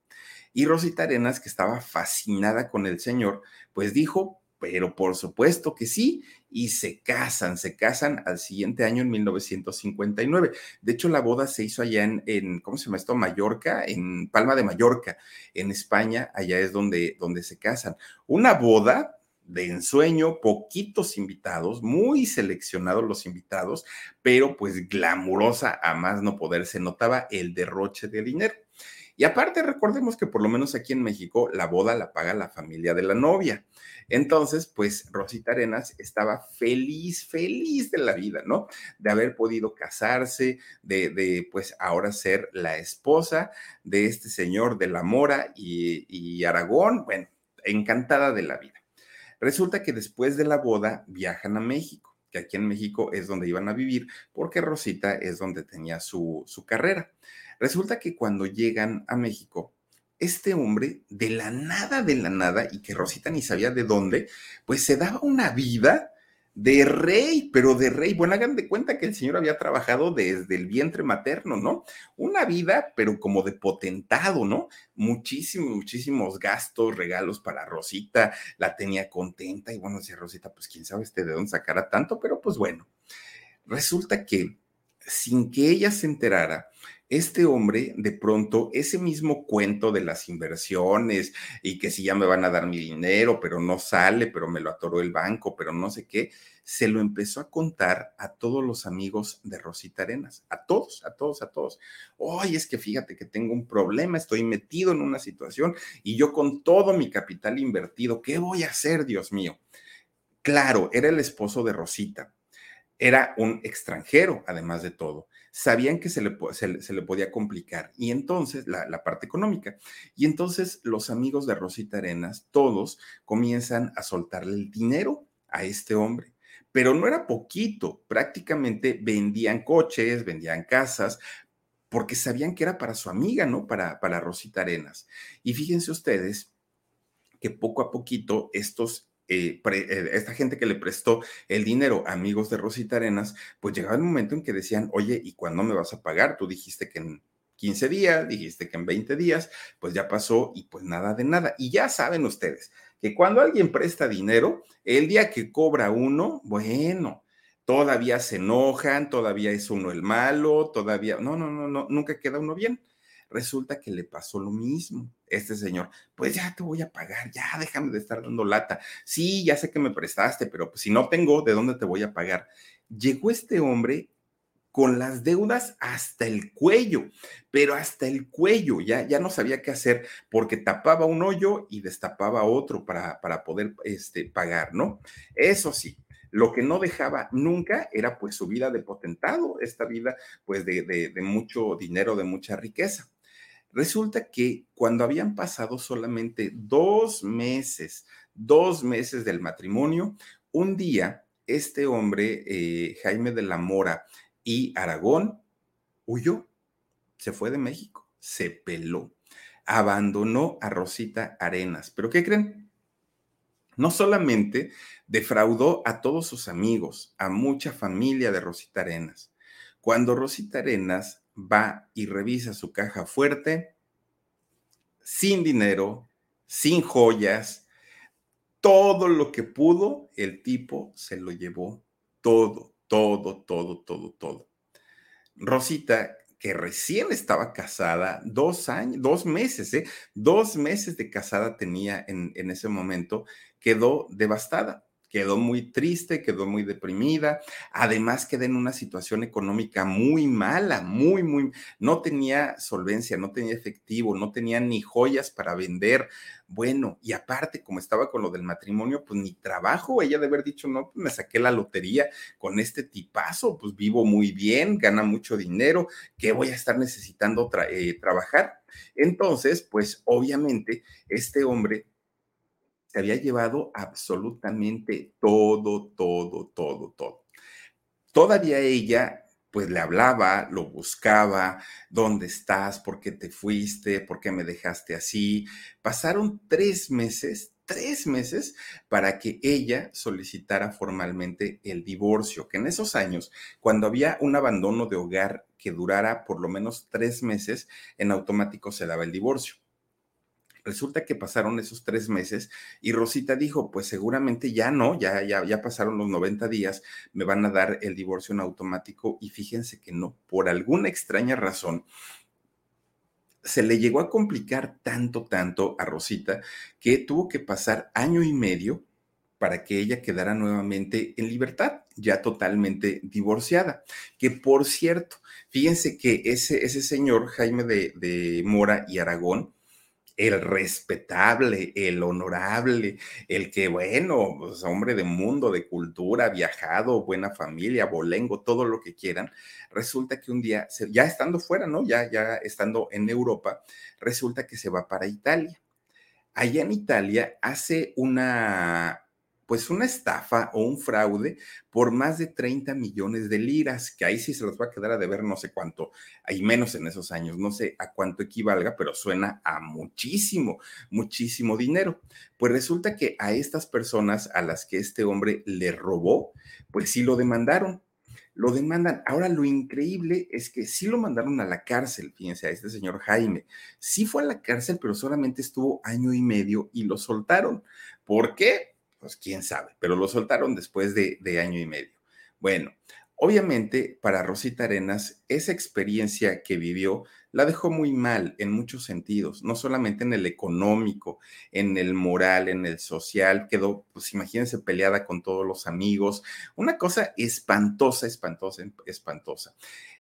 Y Rosita Arenas, que estaba fascinada con el señor, pues dijo, pero por supuesto que sí, y se casan, se casan al siguiente año en 1959. De hecho, la boda se hizo allá en, ¿cómo se llama esto? Mallorca, en Palma de Mallorca, en España, allá es donde, donde se casan. Una boda de ensueño, poquitos invitados, muy seleccionados los invitados, pero pues glamurosa a más no poder, se notaba el derroche de dinero. Y aparte recordemos que por lo menos aquí en México la boda la paga la familia de la novia. Entonces, pues Rosita Arenas estaba feliz, feliz de la vida, ¿no? De haber podido casarse, de, pues ahora ser la esposa de este señor de la Mora y, y Aragón, bueno, encantada de la vida. Resulta que después de la boda viajan a México, que aquí en México es donde iban a vivir, porque Rosita es donde tenía su, su carrera. Resulta que cuando llegan a México, este hombre, de la nada, de la nada, y que Rosita ni sabía de dónde, pues se daba una vida de rey, pero de rey. Bueno, hagan de cuenta que el señor había trabajado desde el vientre materno, ¿no? Una vida, pero como de potentado, ¿no? Muchísimos, muchísimos gastos, regalos para Rosita, la tenía contenta y bueno, decía Rosita, pues quién sabe este de dónde sacara tanto, pero pues bueno, resulta que sin que ella se enterara, este hombre, de pronto, ese mismo cuento de las inversiones y que si ya me van a dar mi dinero, pero no sale, pero me lo atoró el banco, pero no sé qué, se lo empezó a contar a todos los amigos de Rosita Arenas, a todos, a todos, a todos. Oye, es que fíjate que tengo un problema, estoy metido en una situación y yo con todo mi capital invertido, ¿qué voy a hacer, Dios mío? Claro, era el esposo de Rosita, era un extranjero, además de todo sabían que se le, se, le podía complicar. Y entonces, la, la, parte económica. Y entonces los amigos de Rosita Arenas, todos comienzan a soltarle el dinero a este hombre. Pero no era poquito, prácticamente vendían coches, vendían casas, porque sabían que era para su amiga, ¿no? Para, para Rosita Arenas. Y fíjense ustedes que poco a poquito estos eh, eh, esta gente que le prestó el dinero, amigos de Rosita Arenas, pues llegaba el momento en que decían, oye, ¿y cuándo me vas a pagar? Tú dijiste que en 15 días, dijiste que en 20 días, pues ya pasó y pues nada de nada. Y ya saben ustedes que cuando alguien presta dinero, el día que cobra uno, bueno, todavía se enojan, todavía es uno el malo, todavía, no, no, no, no, nunca queda uno bien. Resulta que le pasó lo mismo. Este señor, pues ya te voy a pagar, ya déjame de estar dando lata. Sí, ya sé que me prestaste, pero pues si no tengo, ¿de dónde te voy a pagar? Llegó este hombre con las deudas hasta el cuello, pero hasta el cuello, ya, ya no sabía qué hacer porque tapaba un hoyo y destapaba otro para, para poder este, pagar, ¿no? Eso sí, Lo que no dejaba nunca era pues su vida de potentado, esta vida pues de, de mucho dinero, de mucha riqueza. Resulta que cuando habían pasado solamente dos meses, dos meses del matrimonio, un día este hombre, eh, Jaime de la Mora y Aragón, huyó, se fue de México, se peló, abandonó a Rosita Arenas. ¿Pero qué creen? No solamente defraudó a todos sus amigos, a mucha familia de Rosita Arenas. Cuando Rosita Arenas va y revisa su caja fuerte, sin dinero, sin joyas, todo lo que pudo, el tipo se lo llevó todo, todo, todo, todo, todo. Rosita, que recién estaba casada, dos años, dos meses, ¿eh? Dos meses de casada tenía en, en ese momento, quedó devastada quedó muy triste, quedó muy deprimida, además quedó en una situación económica muy mala, muy, muy, no tenía solvencia, no tenía efectivo, no tenía ni joyas para vender. Bueno, y aparte, como estaba con lo del matrimonio, pues ni trabajo, ella de haber dicho, no, pues me saqué la lotería con este tipazo, pues vivo muy bien, gana mucho dinero, ¿qué voy a estar necesitando eh, trabajar? Entonces, pues obviamente, este hombre se había llevado absolutamente todo, todo, todo, todo. Todavía ella pues le hablaba, lo buscaba, ¿dónde estás? ¿Por qué te fuiste? ¿Por qué me dejaste así? Pasaron tres meses, tres meses para que ella solicitara formalmente el divorcio, que en esos años, cuando había un abandono de hogar que durara por lo menos tres meses, en automático se daba el divorcio. Resulta que pasaron esos tres meses y Rosita dijo, pues seguramente ya no, ya, ya, ya pasaron los 90 días, me van a dar el divorcio en automático y fíjense que no, por alguna extraña razón, se le llegó a complicar tanto, tanto a Rosita que tuvo que pasar año y medio para que ella quedara nuevamente en libertad, ya totalmente divorciada. Que por cierto, fíjense que ese, ese señor, Jaime de, de Mora y Aragón, el respetable, el honorable, el que, bueno, pues, hombre de mundo, de cultura, viajado, buena familia, bolengo, todo lo que quieran, resulta que un día, ya estando fuera, ¿no? Ya, ya estando en Europa, resulta que se va para Italia. Allá en Italia hace una, pues una estafa o un fraude por más de 30 millones de liras, que ahí sí se los va a quedar a deber no sé cuánto, hay menos en esos años, no sé a cuánto equivalga, pero suena a muchísimo, muchísimo dinero. Pues resulta que a estas personas a las que este hombre le robó, pues sí lo demandaron. Lo demandan. Ahora lo increíble es que sí lo mandaron a la cárcel, fíjense, a este señor Jaime. Sí fue a la cárcel, pero solamente estuvo año y medio y lo soltaron. ¿Por qué? Pues quién sabe, pero lo soltaron después de, año y medio. Bueno, obviamente para Rosita Arenas, esa experiencia que vivió la dejó muy mal en muchos sentidos, no solamente en el económico, en el moral, en el social, quedó, pues imagínense, peleada con todos los amigos, una cosa espantosa, espantosa, espantosa.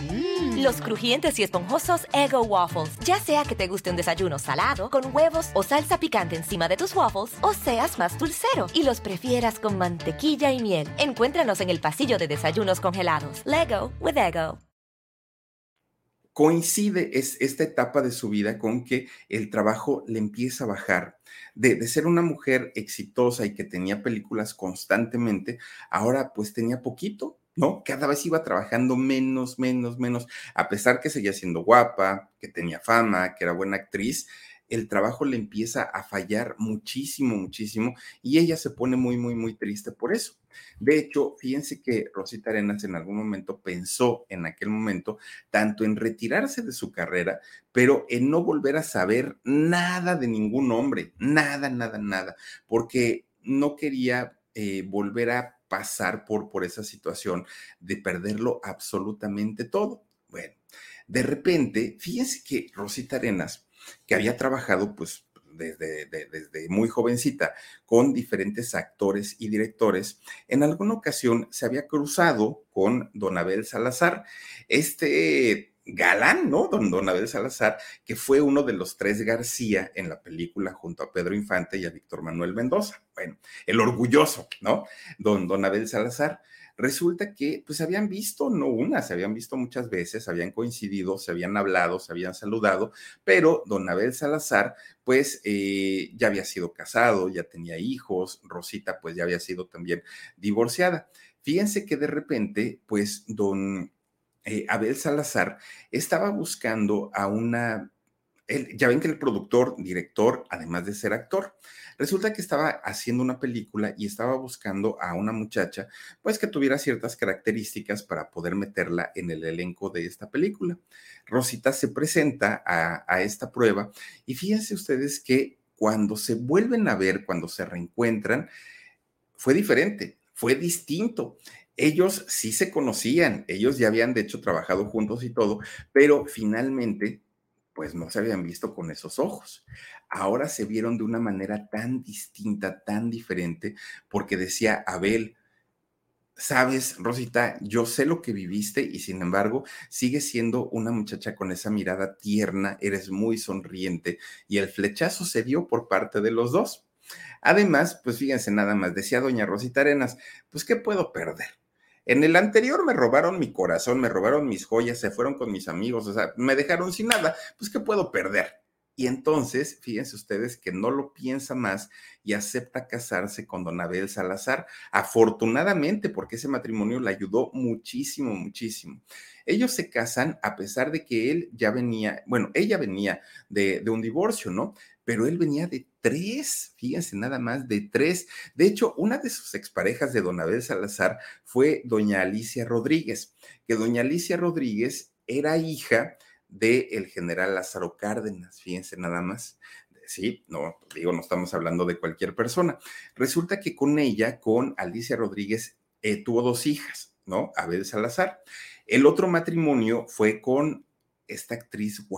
Mm. Los crujientes y esponjosos Ego Waffles. Ya sea que te guste un desayuno salado, con huevos o salsa picante encima de tus waffles, o seas más dulcero y los prefieras con mantequilla y miel. Encuéntranos en el pasillo de desayunos congelados. Lego with Ego. Coincide es esta etapa de su vida con que el trabajo le empieza a bajar. De, de, ser una mujer exitosa y que tenía películas constantemente, ahora pues tenía poquito, ¿no? Cada vez iba trabajando menos, menos, menos, a pesar que seguía siendo guapa, que tenía fama, que era buena actriz, el trabajo le empieza a fallar muchísimo, muchísimo, y ella se pone muy, muy, muy triste por eso. De hecho, fíjense que Rosita Arenas en algún momento pensó en aquel momento tanto en retirarse de su carrera, pero en no volver a saber nada de ningún hombre, nada, nada, nada, porque no quería eh, volver a pasar por, por esa situación de perderlo absolutamente todo. Bueno, de repente, fíjense que Rosita Arenas, que había trabajado pues desde, desde muy jovencita con diferentes actores y directores, en alguna ocasión se había cruzado con Don Abel Salazar, este galán, ¿no? Don, Don Abel Salazar, que fue uno de los tres García en la película junto a Pedro Infante y a Víctor Manuel Mendoza. Bueno, el orgulloso, ¿no? Don, Don Abel Salazar. Resulta que, pues, habían visto, no una, se habían visto muchas veces, habían coincidido, se habían hablado, se habían saludado, pero don Abel Salazar, pues, eh, ya había sido casado, ya tenía hijos, Rosita, pues, ya había sido también divorciada. Fíjense que de repente, pues, don eh, Abel Salazar estaba buscando a una ya ven que el productor, director, además de ser actor, resulta que estaba haciendo una película y estaba buscando a una muchacha, pues que tuviera ciertas características para poder meterla en el elenco de esta película. Rosita se presenta a, a esta prueba y fíjense ustedes que cuando se vuelven a ver, cuando se reencuentran, fue diferente, fue distinto ellos sí se conocían, ellos ya habían de hecho trabajado juntos y todo, pero finalmente pues no se habían visto con esos ojos. Ahora se vieron de una manera tan distinta, tan diferente, porque decía Abel, sabes, Rosita, yo sé lo que viviste y sin embargo sigues siendo una muchacha con esa mirada tierna, eres muy sonriente y el flechazo se dio por parte de los dos. Además, pues fíjense nada más, decía doña Rosita Arenas, pues ¿qué puedo perder? En el anterior me robaron mi corazón, me robaron mis joyas, se fueron con mis amigos, o sea, me dejaron sin nada, pues ¿qué puedo perder? Y entonces, fíjense ustedes que no lo piensa más y acepta casarse con don Abel Salazar, afortunadamente, porque ese matrimonio le ayudó muchísimo, muchísimo. Ellos se casan a pesar de que él ya venía, bueno, ella venía de, de un divorcio, ¿no? Pero él venía de tres, fíjense nada más, de tres. De hecho, una de sus exparejas de don Abel Salazar fue doña Alicia Rodríguez, que doña Alicia Rodríguez era hija del general Lázaro Cárdenas, fíjense nada más. Sí, no, digo, no estamos hablando de cualquier persona. Resulta que con ella, con Alicia Rodríguez, eh, tuvo dos hijas, ¿no? Abel Salazar. El otro matrimonio fue con esta actriz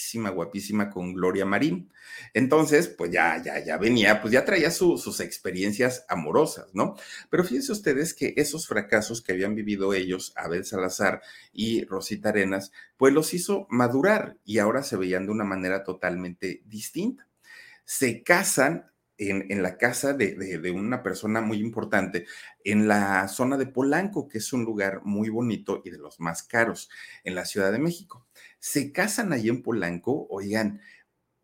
guapísima, guapísima con Gloria Marín. Entonces, pues ya, ya, ya venía, pues ya traía sus experiencias amorosas, ¿no? Pero fíjense ustedes que esos fracasos que habían vivido ellos, Abel Salazar y Rosita Arenas, pues los hizo madurar y ahora se veían de una manera totalmente distinta. Se casan en, la casa de, de, una persona muy importante en la zona de Polanco, que es un lugar muy bonito y de los más caros en la Ciudad de México se casan ahí en Polanco, oigan,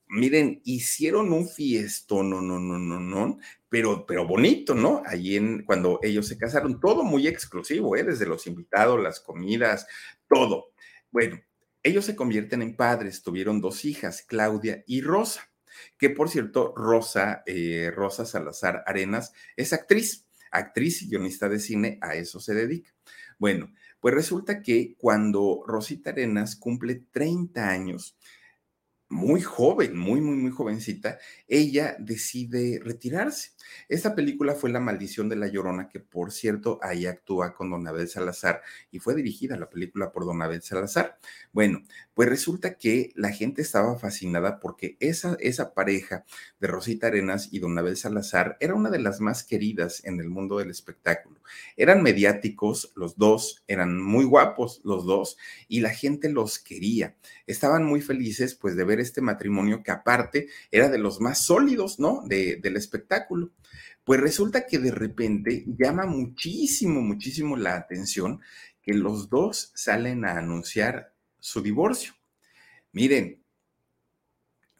miren, hicieron un fiesto, no, no, no, no, no, pero, pero bonito, ¿no? Allí en, cuando ellos se casaron, todo muy exclusivo, ¿eh? Desde los invitados, las comidas, todo. Bueno, ellos se convierten en padres, tuvieron dos hijas, Claudia y Rosa, que por cierto, Rosa, eh, Rosa Salazar Arenas es actriz, actriz y guionista de cine, a eso se dedica. Bueno, pues resulta que cuando Rosita Arenas cumple 30 años, muy joven, muy, muy, muy jovencita, ella decide retirarse. Esta película fue La maldición de la Llorona, que por cierto ahí actúa con Don Abel Salazar y fue dirigida la película por Don Abel Salazar. Bueno, pues resulta que la gente estaba fascinada porque esa, esa pareja de Rosita Arenas y Don Abel Salazar era una de las más queridas en el mundo del espectáculo. Eran mediáticos los dos, eran muy guapos los dos y la gente los quería. Estaban muy felices pues de ver este matrimonio que aparte era de los más sólidos, ¿no? del espectáculo. Pues resulta que de repente llama muchísimo, muchísimo la atención que los dos salen a anunciar su divorcio. Miren,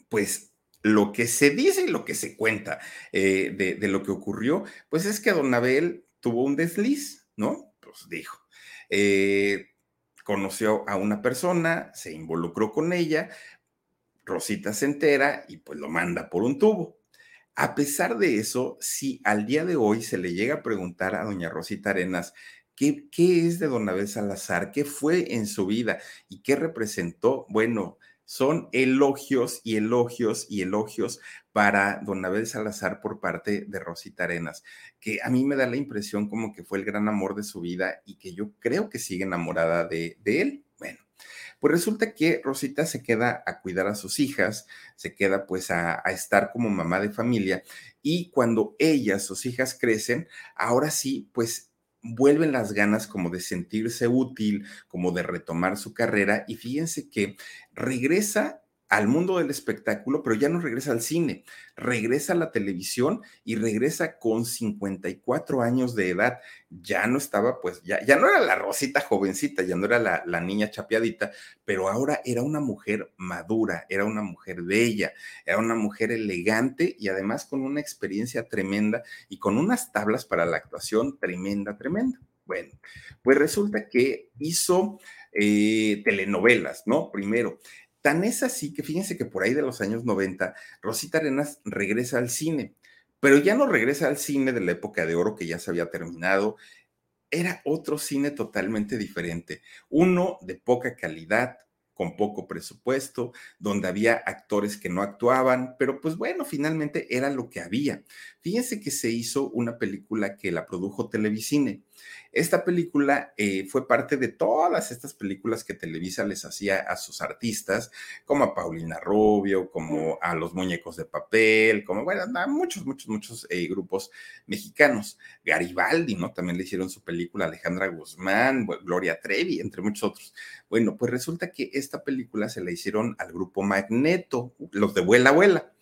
pues lo que se dice y lo que se cuenta eh, de, lo que ocurrió, pues es que don Abel tuvo un desliz, ¿no? Pues dijo, eh, conoció a una persona, se involucró con ella, Rosita se entera y pues lo manda por un tubo. A pesar de eso, si al día de hoy se le llega a preguntar a doña Rosita Arenas qué, qué es de don Abel Salazar, qué fue en su vida y qué representó, bueno, son elogios y elogios y elogios para don Abel Salazar por parte de Rosita Arenas, que a mí me da la impresión como que fue el gran amor de su vida y que yo creo que sigue enamorada de, de él. Bueno, Pues resulta que Rosita se queda a cuidar a sus hijas, se queda pues a, a estar como mamá de familia y cuando ellas, sus hijas crecen, ahora sí, pues vuelven las ganas como de sentirse útil, como de retomar su carrera y fíjense que regresa al mundo del espectáculo, pero ya no regresa al cine, regresa a la televisión y regresa con 54 años de edad. Ya no estaba, pues, ya, ya no era la rosita jovencita, ya no era la, la niña chapeadita, pero ahora era una mujer madura, era una mujer bella, era una mujer elegante y además con una experiencia tremenda y con unas tablas para la actuación tremenda, tremenda. Bueno, pues resulta que hizo eh, telenovelas, ¿no? Primero, Tan es así que fíjense que por ahí de los años 90, Rosita Arenas regresa al cine, pero ya no regresa al cine de la época de oro que ya se había terminado. Era otro cine totalmente diferente, uno de poca calidad, con poco presupuesto, donde había actores que no actuaban, pero pues bueno, finalmente era lo que había. Fíjense que se hizo una película que la produjo Televisine. Esta película eh, fue parte de todas estas películas que Televisa les hacía a sus artistas, como a Paulina Rubio, como a los muñecos de papel, como, bueno, a muchos, muchos, muchos eh, grupos mexicanos. Garibaldi, ¿no? También le hicieron su película, Alejandra Guzmán, Gloria Trevi, entre muchos otros. Bueno, pues resulta que esta película se la hicieron al grupo Magneto, los de Vuela Abuela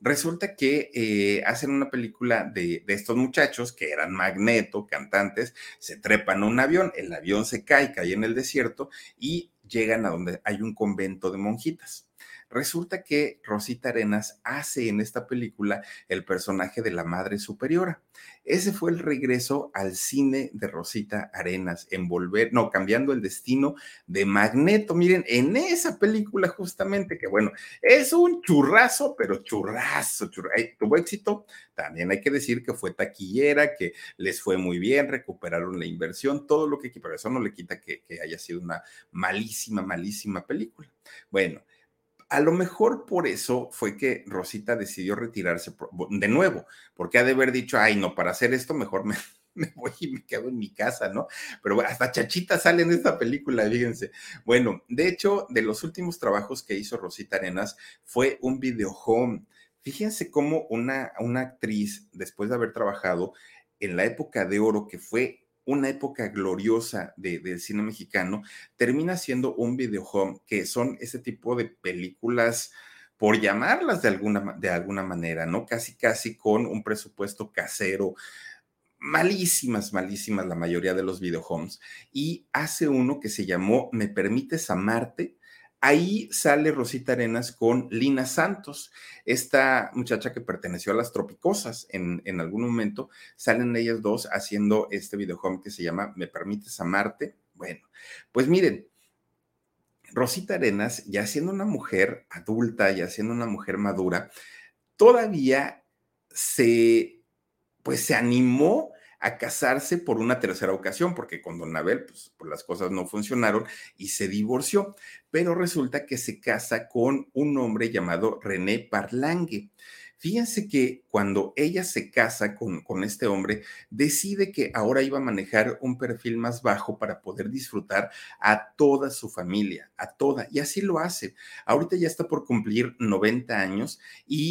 resulta que eh, hacen una película de, de, estos muchachos que eran magneto, cantantes, se trepan a un avión, el avión se cae, cae en el desierto y llegan a donde hay un convento de monjitas. Resulta que Rosita Arenas hace en esta película el personaje de la Madre Superiora. Ese fue el regreso al cine de Rosita Arenas, en volver, no, cambiando el destino de Magneto. Miren, en esa película justamente, que bueno, es un churrazo, pero churrazo, churrazo. Tuvo éxito, también hay que decir que fue taquillera, que les fue muy bien, recuperaron la inversión, todo lo que, pero eso no le quita que haya sido una malísima, malísima película. Bueno, a lo mejor por eso fue que Rosita decidió retirarse de nuevo, porque ha de haber dicho, ay, no, para hacer esto mejor me, voy y me quedo en mi casa, ¿no? Pero hasta Chachita sale en esta película, fíjense. Bueno, de hecho, de los últimos trabajos que hizo Rosita Arenas fue un video home. Fíjense cómo una, una actriz, después de haber trabajado en la época de oro, que fue una época gloriosa del cine mexicano, termina siendo un video home, que son ese tipo de películas, por llamarlas de alguna, de alguna manera, ¿no? Casi, casi con un presupuesto casero, malísimas, malísimas la mayoría de los videohomes. Y hace uno que se llamó Me Permites Amarte, Ahí sale Rosita Arenas con Lina Santos, esta muchacha que perteneció a las Tropicosas en, algún momento. Salen ellas dos haciendo este videojuego que se llama ¿Me permites amarte? Bueno, pues miren, Rosita Arenas, ya siendo una mujer adulta, ya siendo una mujer madura, todavía se, pues se animó a casarse por una tercera ocasión, porque con Don Abel, pues, pues, las cosas no funcionaron y se divorció. Pero resulta que se casa con un hombre llamado René Parlangue. Fíjense que cuando ella se casa con, con, este hombre, decide que ahora iba a manejar un perfil más bajo para poder disfrutar a toda su familia, a toda, y así lo hace. Ahorita ya está por cumplir 90 años y...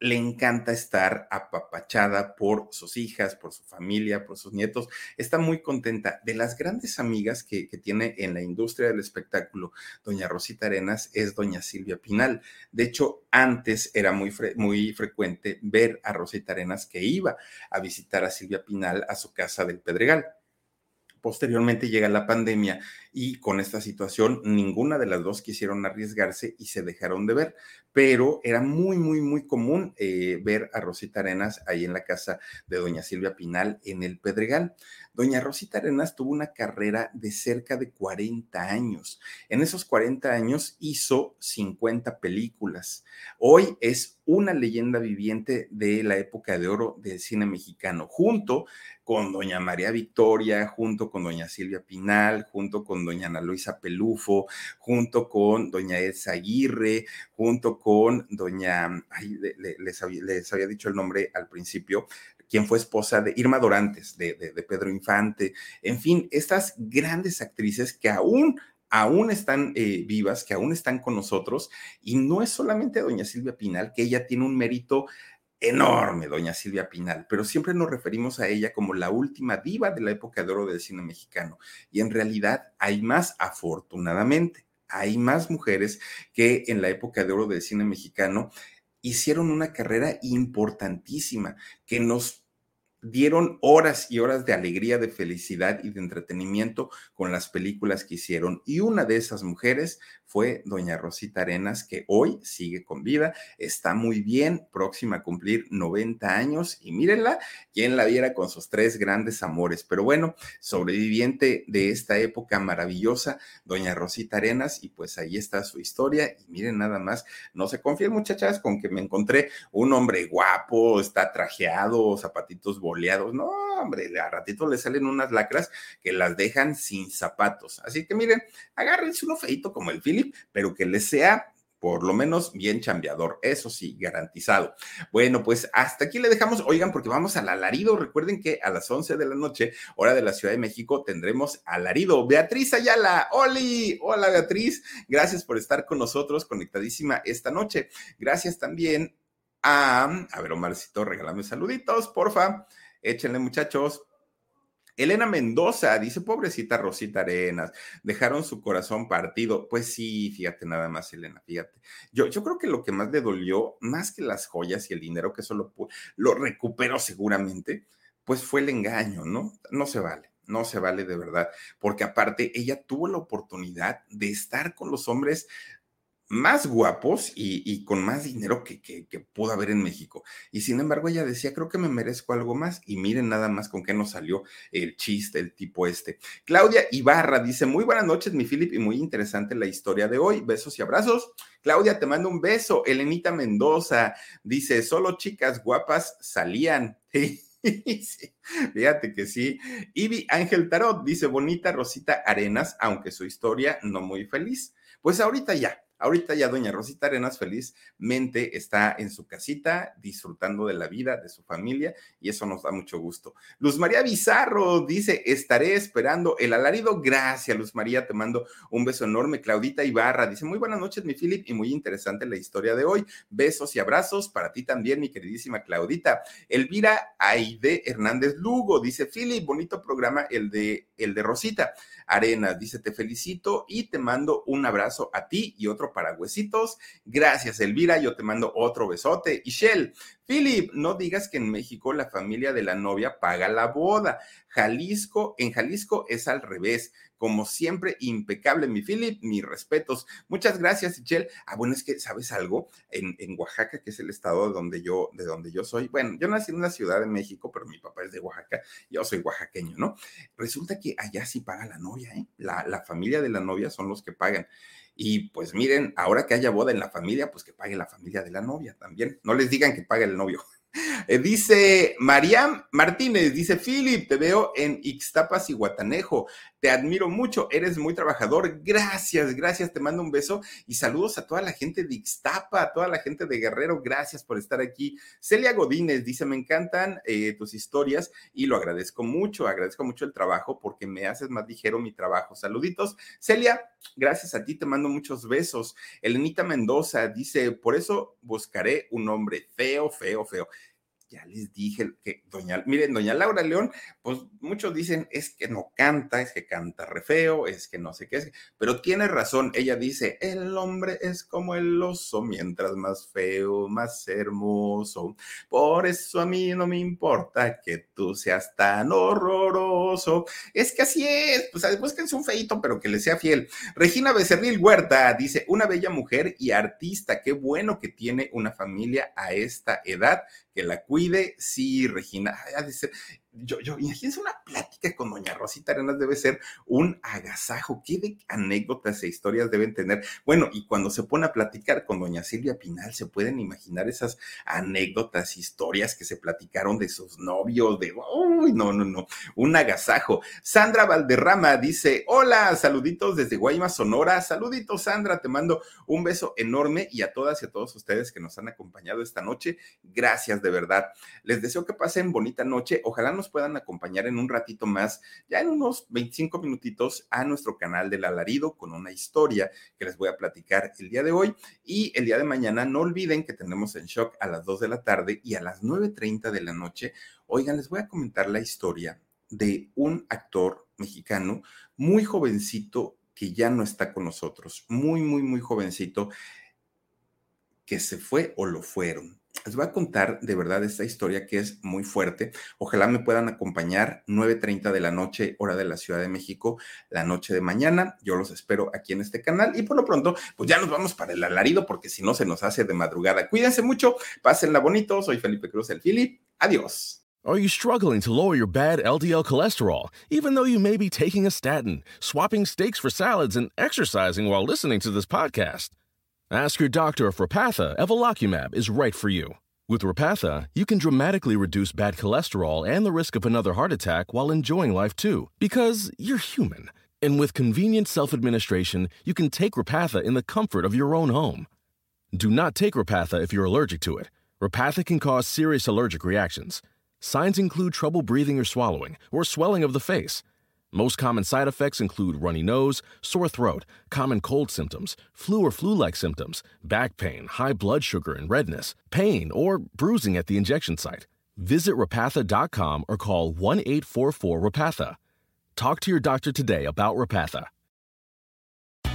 le encanta estar apapachada por sus hijas, por su familia, por sus nietos. Está muy contenta. De las grandes amigas que, tiene en la industria del espectáculo, doña Rosita Arenas, es doña Silvia Pinal. De hecho, antes era muy, muy frecuente ver a Rosita Arenas que iba a visitar a Silvia Pinal a su casa del Pedregal. Posteriormente llega la pandemia y con esta situación ninguna de las dos quisieron arriesgarse y se dejaron de ver, pero era muy, muy, muy común eh, ver a Rosita Arenas ahí en la casa de doña Silvia Pinal en el Pedregal. Doña Rosita Arenas tuvo una carrera de cerca de 40 años. En esos 40 años hizo 50 películas. Hoy es una leyenda viviente de la época de oro del cine mexicano, junto con doña María Victoria, junto con doña Silvia Pinal, junto con doña Ana Luisa Pelufo, junto con doña Elsa Aguirre, junto con doña, ay, les, había, dicho el nombre al principio, quien fue esposa de Irma Dorantes, de, Pedro Infante, en fin, estas grandes actrices que aún aún están eh, vivas, que aún están con nosotros, y no es solamente doña Silvia Pinal, que ella tiene un mérito enorme, doña Silvia Pinal, pero siempre nos referimos a ella como la última diva de la época de oro del cine mexicano. Y en realidad hay más, afortunadamente, hay más mujeres que en la época de oro del cine mexicano hicieron una carrera importantísima que nos dieron horas y horas de alegría, de felicidad y de entretenimiento con las películas que hicieron. Y una de esas mujeres fue doña Rosita Arenas, que hoy sigue con vida, está muy bien, próxima a cumplir 90 años y mírenla, quien la viera con sus tres grandes amores. Pero bueno, sobreviviente de esta época maravillosa, doña Rosita Arenas, y pues ahí está su historia. Y miren nada más, no se confíen muchachas con que me encontré un hombre guapo, está trajeado, zapatitos boleados. No, hombre, a ratito le salen unas lacras que las dejan sin zapatos. Así que miren, agárrense uno feito como el Philip, pero que les sea por lo menos bien chambeador, eso sí, garantizado. Bueno, pues hasta aquí le dejamos, oigan, porque vamos al alarido. Recuerden que a las 11 de la noche, hora de la Ciudad de México, tendremos alarido. Beatriz Ayala, Oli, hola Beatriz, gracias por estar con nosotros, conectadísima esta noche. Gracias también a, a ver, Omarcito, regálame saluditos, porfa. Échenle, muchachos. Elena Mendoza dice, pobrecita Rosita Arenas, dejaron su corazón partido. Pues sí, fíjate nada más, Elena, fíjate. Yo, yo creo que lo que más le dolió, más que las joyas y el dinero, que eso lo, lo recuperó seguramente, pues fue el engaño, ¿no? No se vale. No se vale de verdad, porque aparte ella tuvo la oportunidad de estar con los hombres más guapos y, con más dinero que, que, pudo haber en México. Y sin embargo, ella decía, creo que me merezco algo más. Y miren nada más con qué nos salió el chiste, el tipo este. Claudia Ibarra dice, muy buenas noches, mi Philip, y muy interesante la historia de hoy. Besos y abrazos. Claudia, te mando un beso. Elenita Mendoza dice, solo chicas guapas salían. fíjate que sí. Ivy Ángel Tarot dice, bonita Rosita Arenas, aunque su historia no muy feliz. Pues ahorita ya, Ahorita ya doña Rosita Arenas felizmente está en su casita disfrutando de la vida, de su familia, y eso nos da mucho gusto. Luz María Bizarro dice, estaré esperando el alarido. Gracias, Luz María, te mando un beso enorme. Claudita Ibarra dice, muy buenas noches, mi Philip, y muy interesante la historia de hoy. Besos y abrazos para ti también, mi queridísima Claudita. Elvira Aide Hernández Lugo dice, Philip, bonito programa el de, el de Rosita. Arenas dice, te felicito y te mando un abrazo a ti y otro para huesitos. Gracias, Elvira. Yo te mando otro besote. Y Shell, Philip, no digas que en México la familia de la novia paga la boda. Jalisco, en Jalisco es al revés. Como siempre, impecable, mi Philip, mis respetos. Muchas gracias, Michelle. Ah, bueno, es que, ¿sabes algo? En, Oaxaca, que es el estado de donde, yo, de donde yo soy, bueno, yo nací en una ciudad de México, pero mi papá es de Oaxaca, yo soy oaxaqueño, ¿no? Resulta que allá sí paga la novia, ¿eh? La, la familia de la novia son los que pagan. Y pues miren, ahora que haya boda en la familia, pues que pague la familia de la novia también. No les digan que pague el novio. Eh, dice Mariam Martínez, dice Philip, te veo en Ixtapas y Guatanejo. Te admiro mucho, eres muy trabajador. Gracias, gracias, te mando un beso y saludos a toda la gente de Ixtapa, a toda la gente de Guerrero. Gracias por estar aquí. Celia Godínez dice, me encantan eh, tus historias y lo agradezco mucho, agradezco mucho el trabajo porque me haces más ligero mi trabajo. Saluditos. Celia, gracias a ti, te mando muchos besos. Elenita Mendoza dice, por eso buscaré un hombre feo, feo, feo ya les dije que doña, miren, doña Laura León, pues muchos dicen es que no canta, es que canta re feo, es que no sé qué es, pero tiene razón, ella dice, el hombre es como el oso, mientras más feo, más hermoso, por eso a mí no me importa que tú seas tan horroroso, es que así es, pues búsquense un feito, pero que le sea fiel. Regina Becerril Huerta dice, una bella mujer y artista, qué bueno que tiene una familia a esta edad que la cuide. Sí, Regina, yo, yo, imagínense una plática con doña Rosita Arenas debe ser un agasajo. ¿Qué de anécdotas e historias deben tener? Bueno, y cuando se pone a platicar con doña Silvia Pinal, se pueden imaginar esas anécdotas, historias que se platicaron de sus novios, de, uy, no, no, no, un agasajo. Sandra Valderrama dice, hola, saluditos desde Guaymas, Sonora. Saluditos, Sandra, te mando un beso enorme y a todas y a todos ustedes que nos han acompañado esta noche. Gracias de verdad. Les deseo que pasen bonita noche. Ojalá nos puedan acompañar en un ratito más, ya en unos 25 minutitos, a nuestro canal del alarido con una historia que les voy a platicar el día de hoy. Y el día de mañana no olviden que tenemos en shock a las 2 de la tarde y a las 9.30 de la noche. Oigan, les voy a comentar la historia de un actor mexicano muy jovencito que ya no está con nosotros, muy, muy, muy jovencito, que se fue o lo fueron les voy a contar de verdad esta historia que es muy fuerte. Ojalá me puedan acompañar 9.30 de la noche, hora de la Ciudad de México, la noche de mañana. Yo los espero aquí en este canal y por lo pronto, pues ya nos vamos para el alarido porque si no se nos hace de madrugada. Cuídense mucho, pásenla bonito. Soy Felipe Cruz, el Philip. Adiós. Are you struggling to lower your bad LDL cholesterol, even though you may be taking a statin, swapping steaks for salads, and exercising while listening to this podcast? Ask your doctor if Repatha Evolocumab is right for you. With Repatha, you can dramatically reduce bad cholesterol and the risk of another heart attack while enjoying life too, because you're human. And with convenient self administration, you can take Repatha in the comfort of your own home. Do not take Repatha if you're allergic to it. Repatha can cause serious allergic reactions. Signs include trouble breathing or swallowing, or swelling of the face. Most common side effects include runny nose, sore throat, common cold symptoms, flu or flu like symptoms, back pain, high blood sugar and redness, pain, or bruising at the injection site. Visit repatha.com or call 1 844 Rapatha. Talk to your doctor today about Repatha.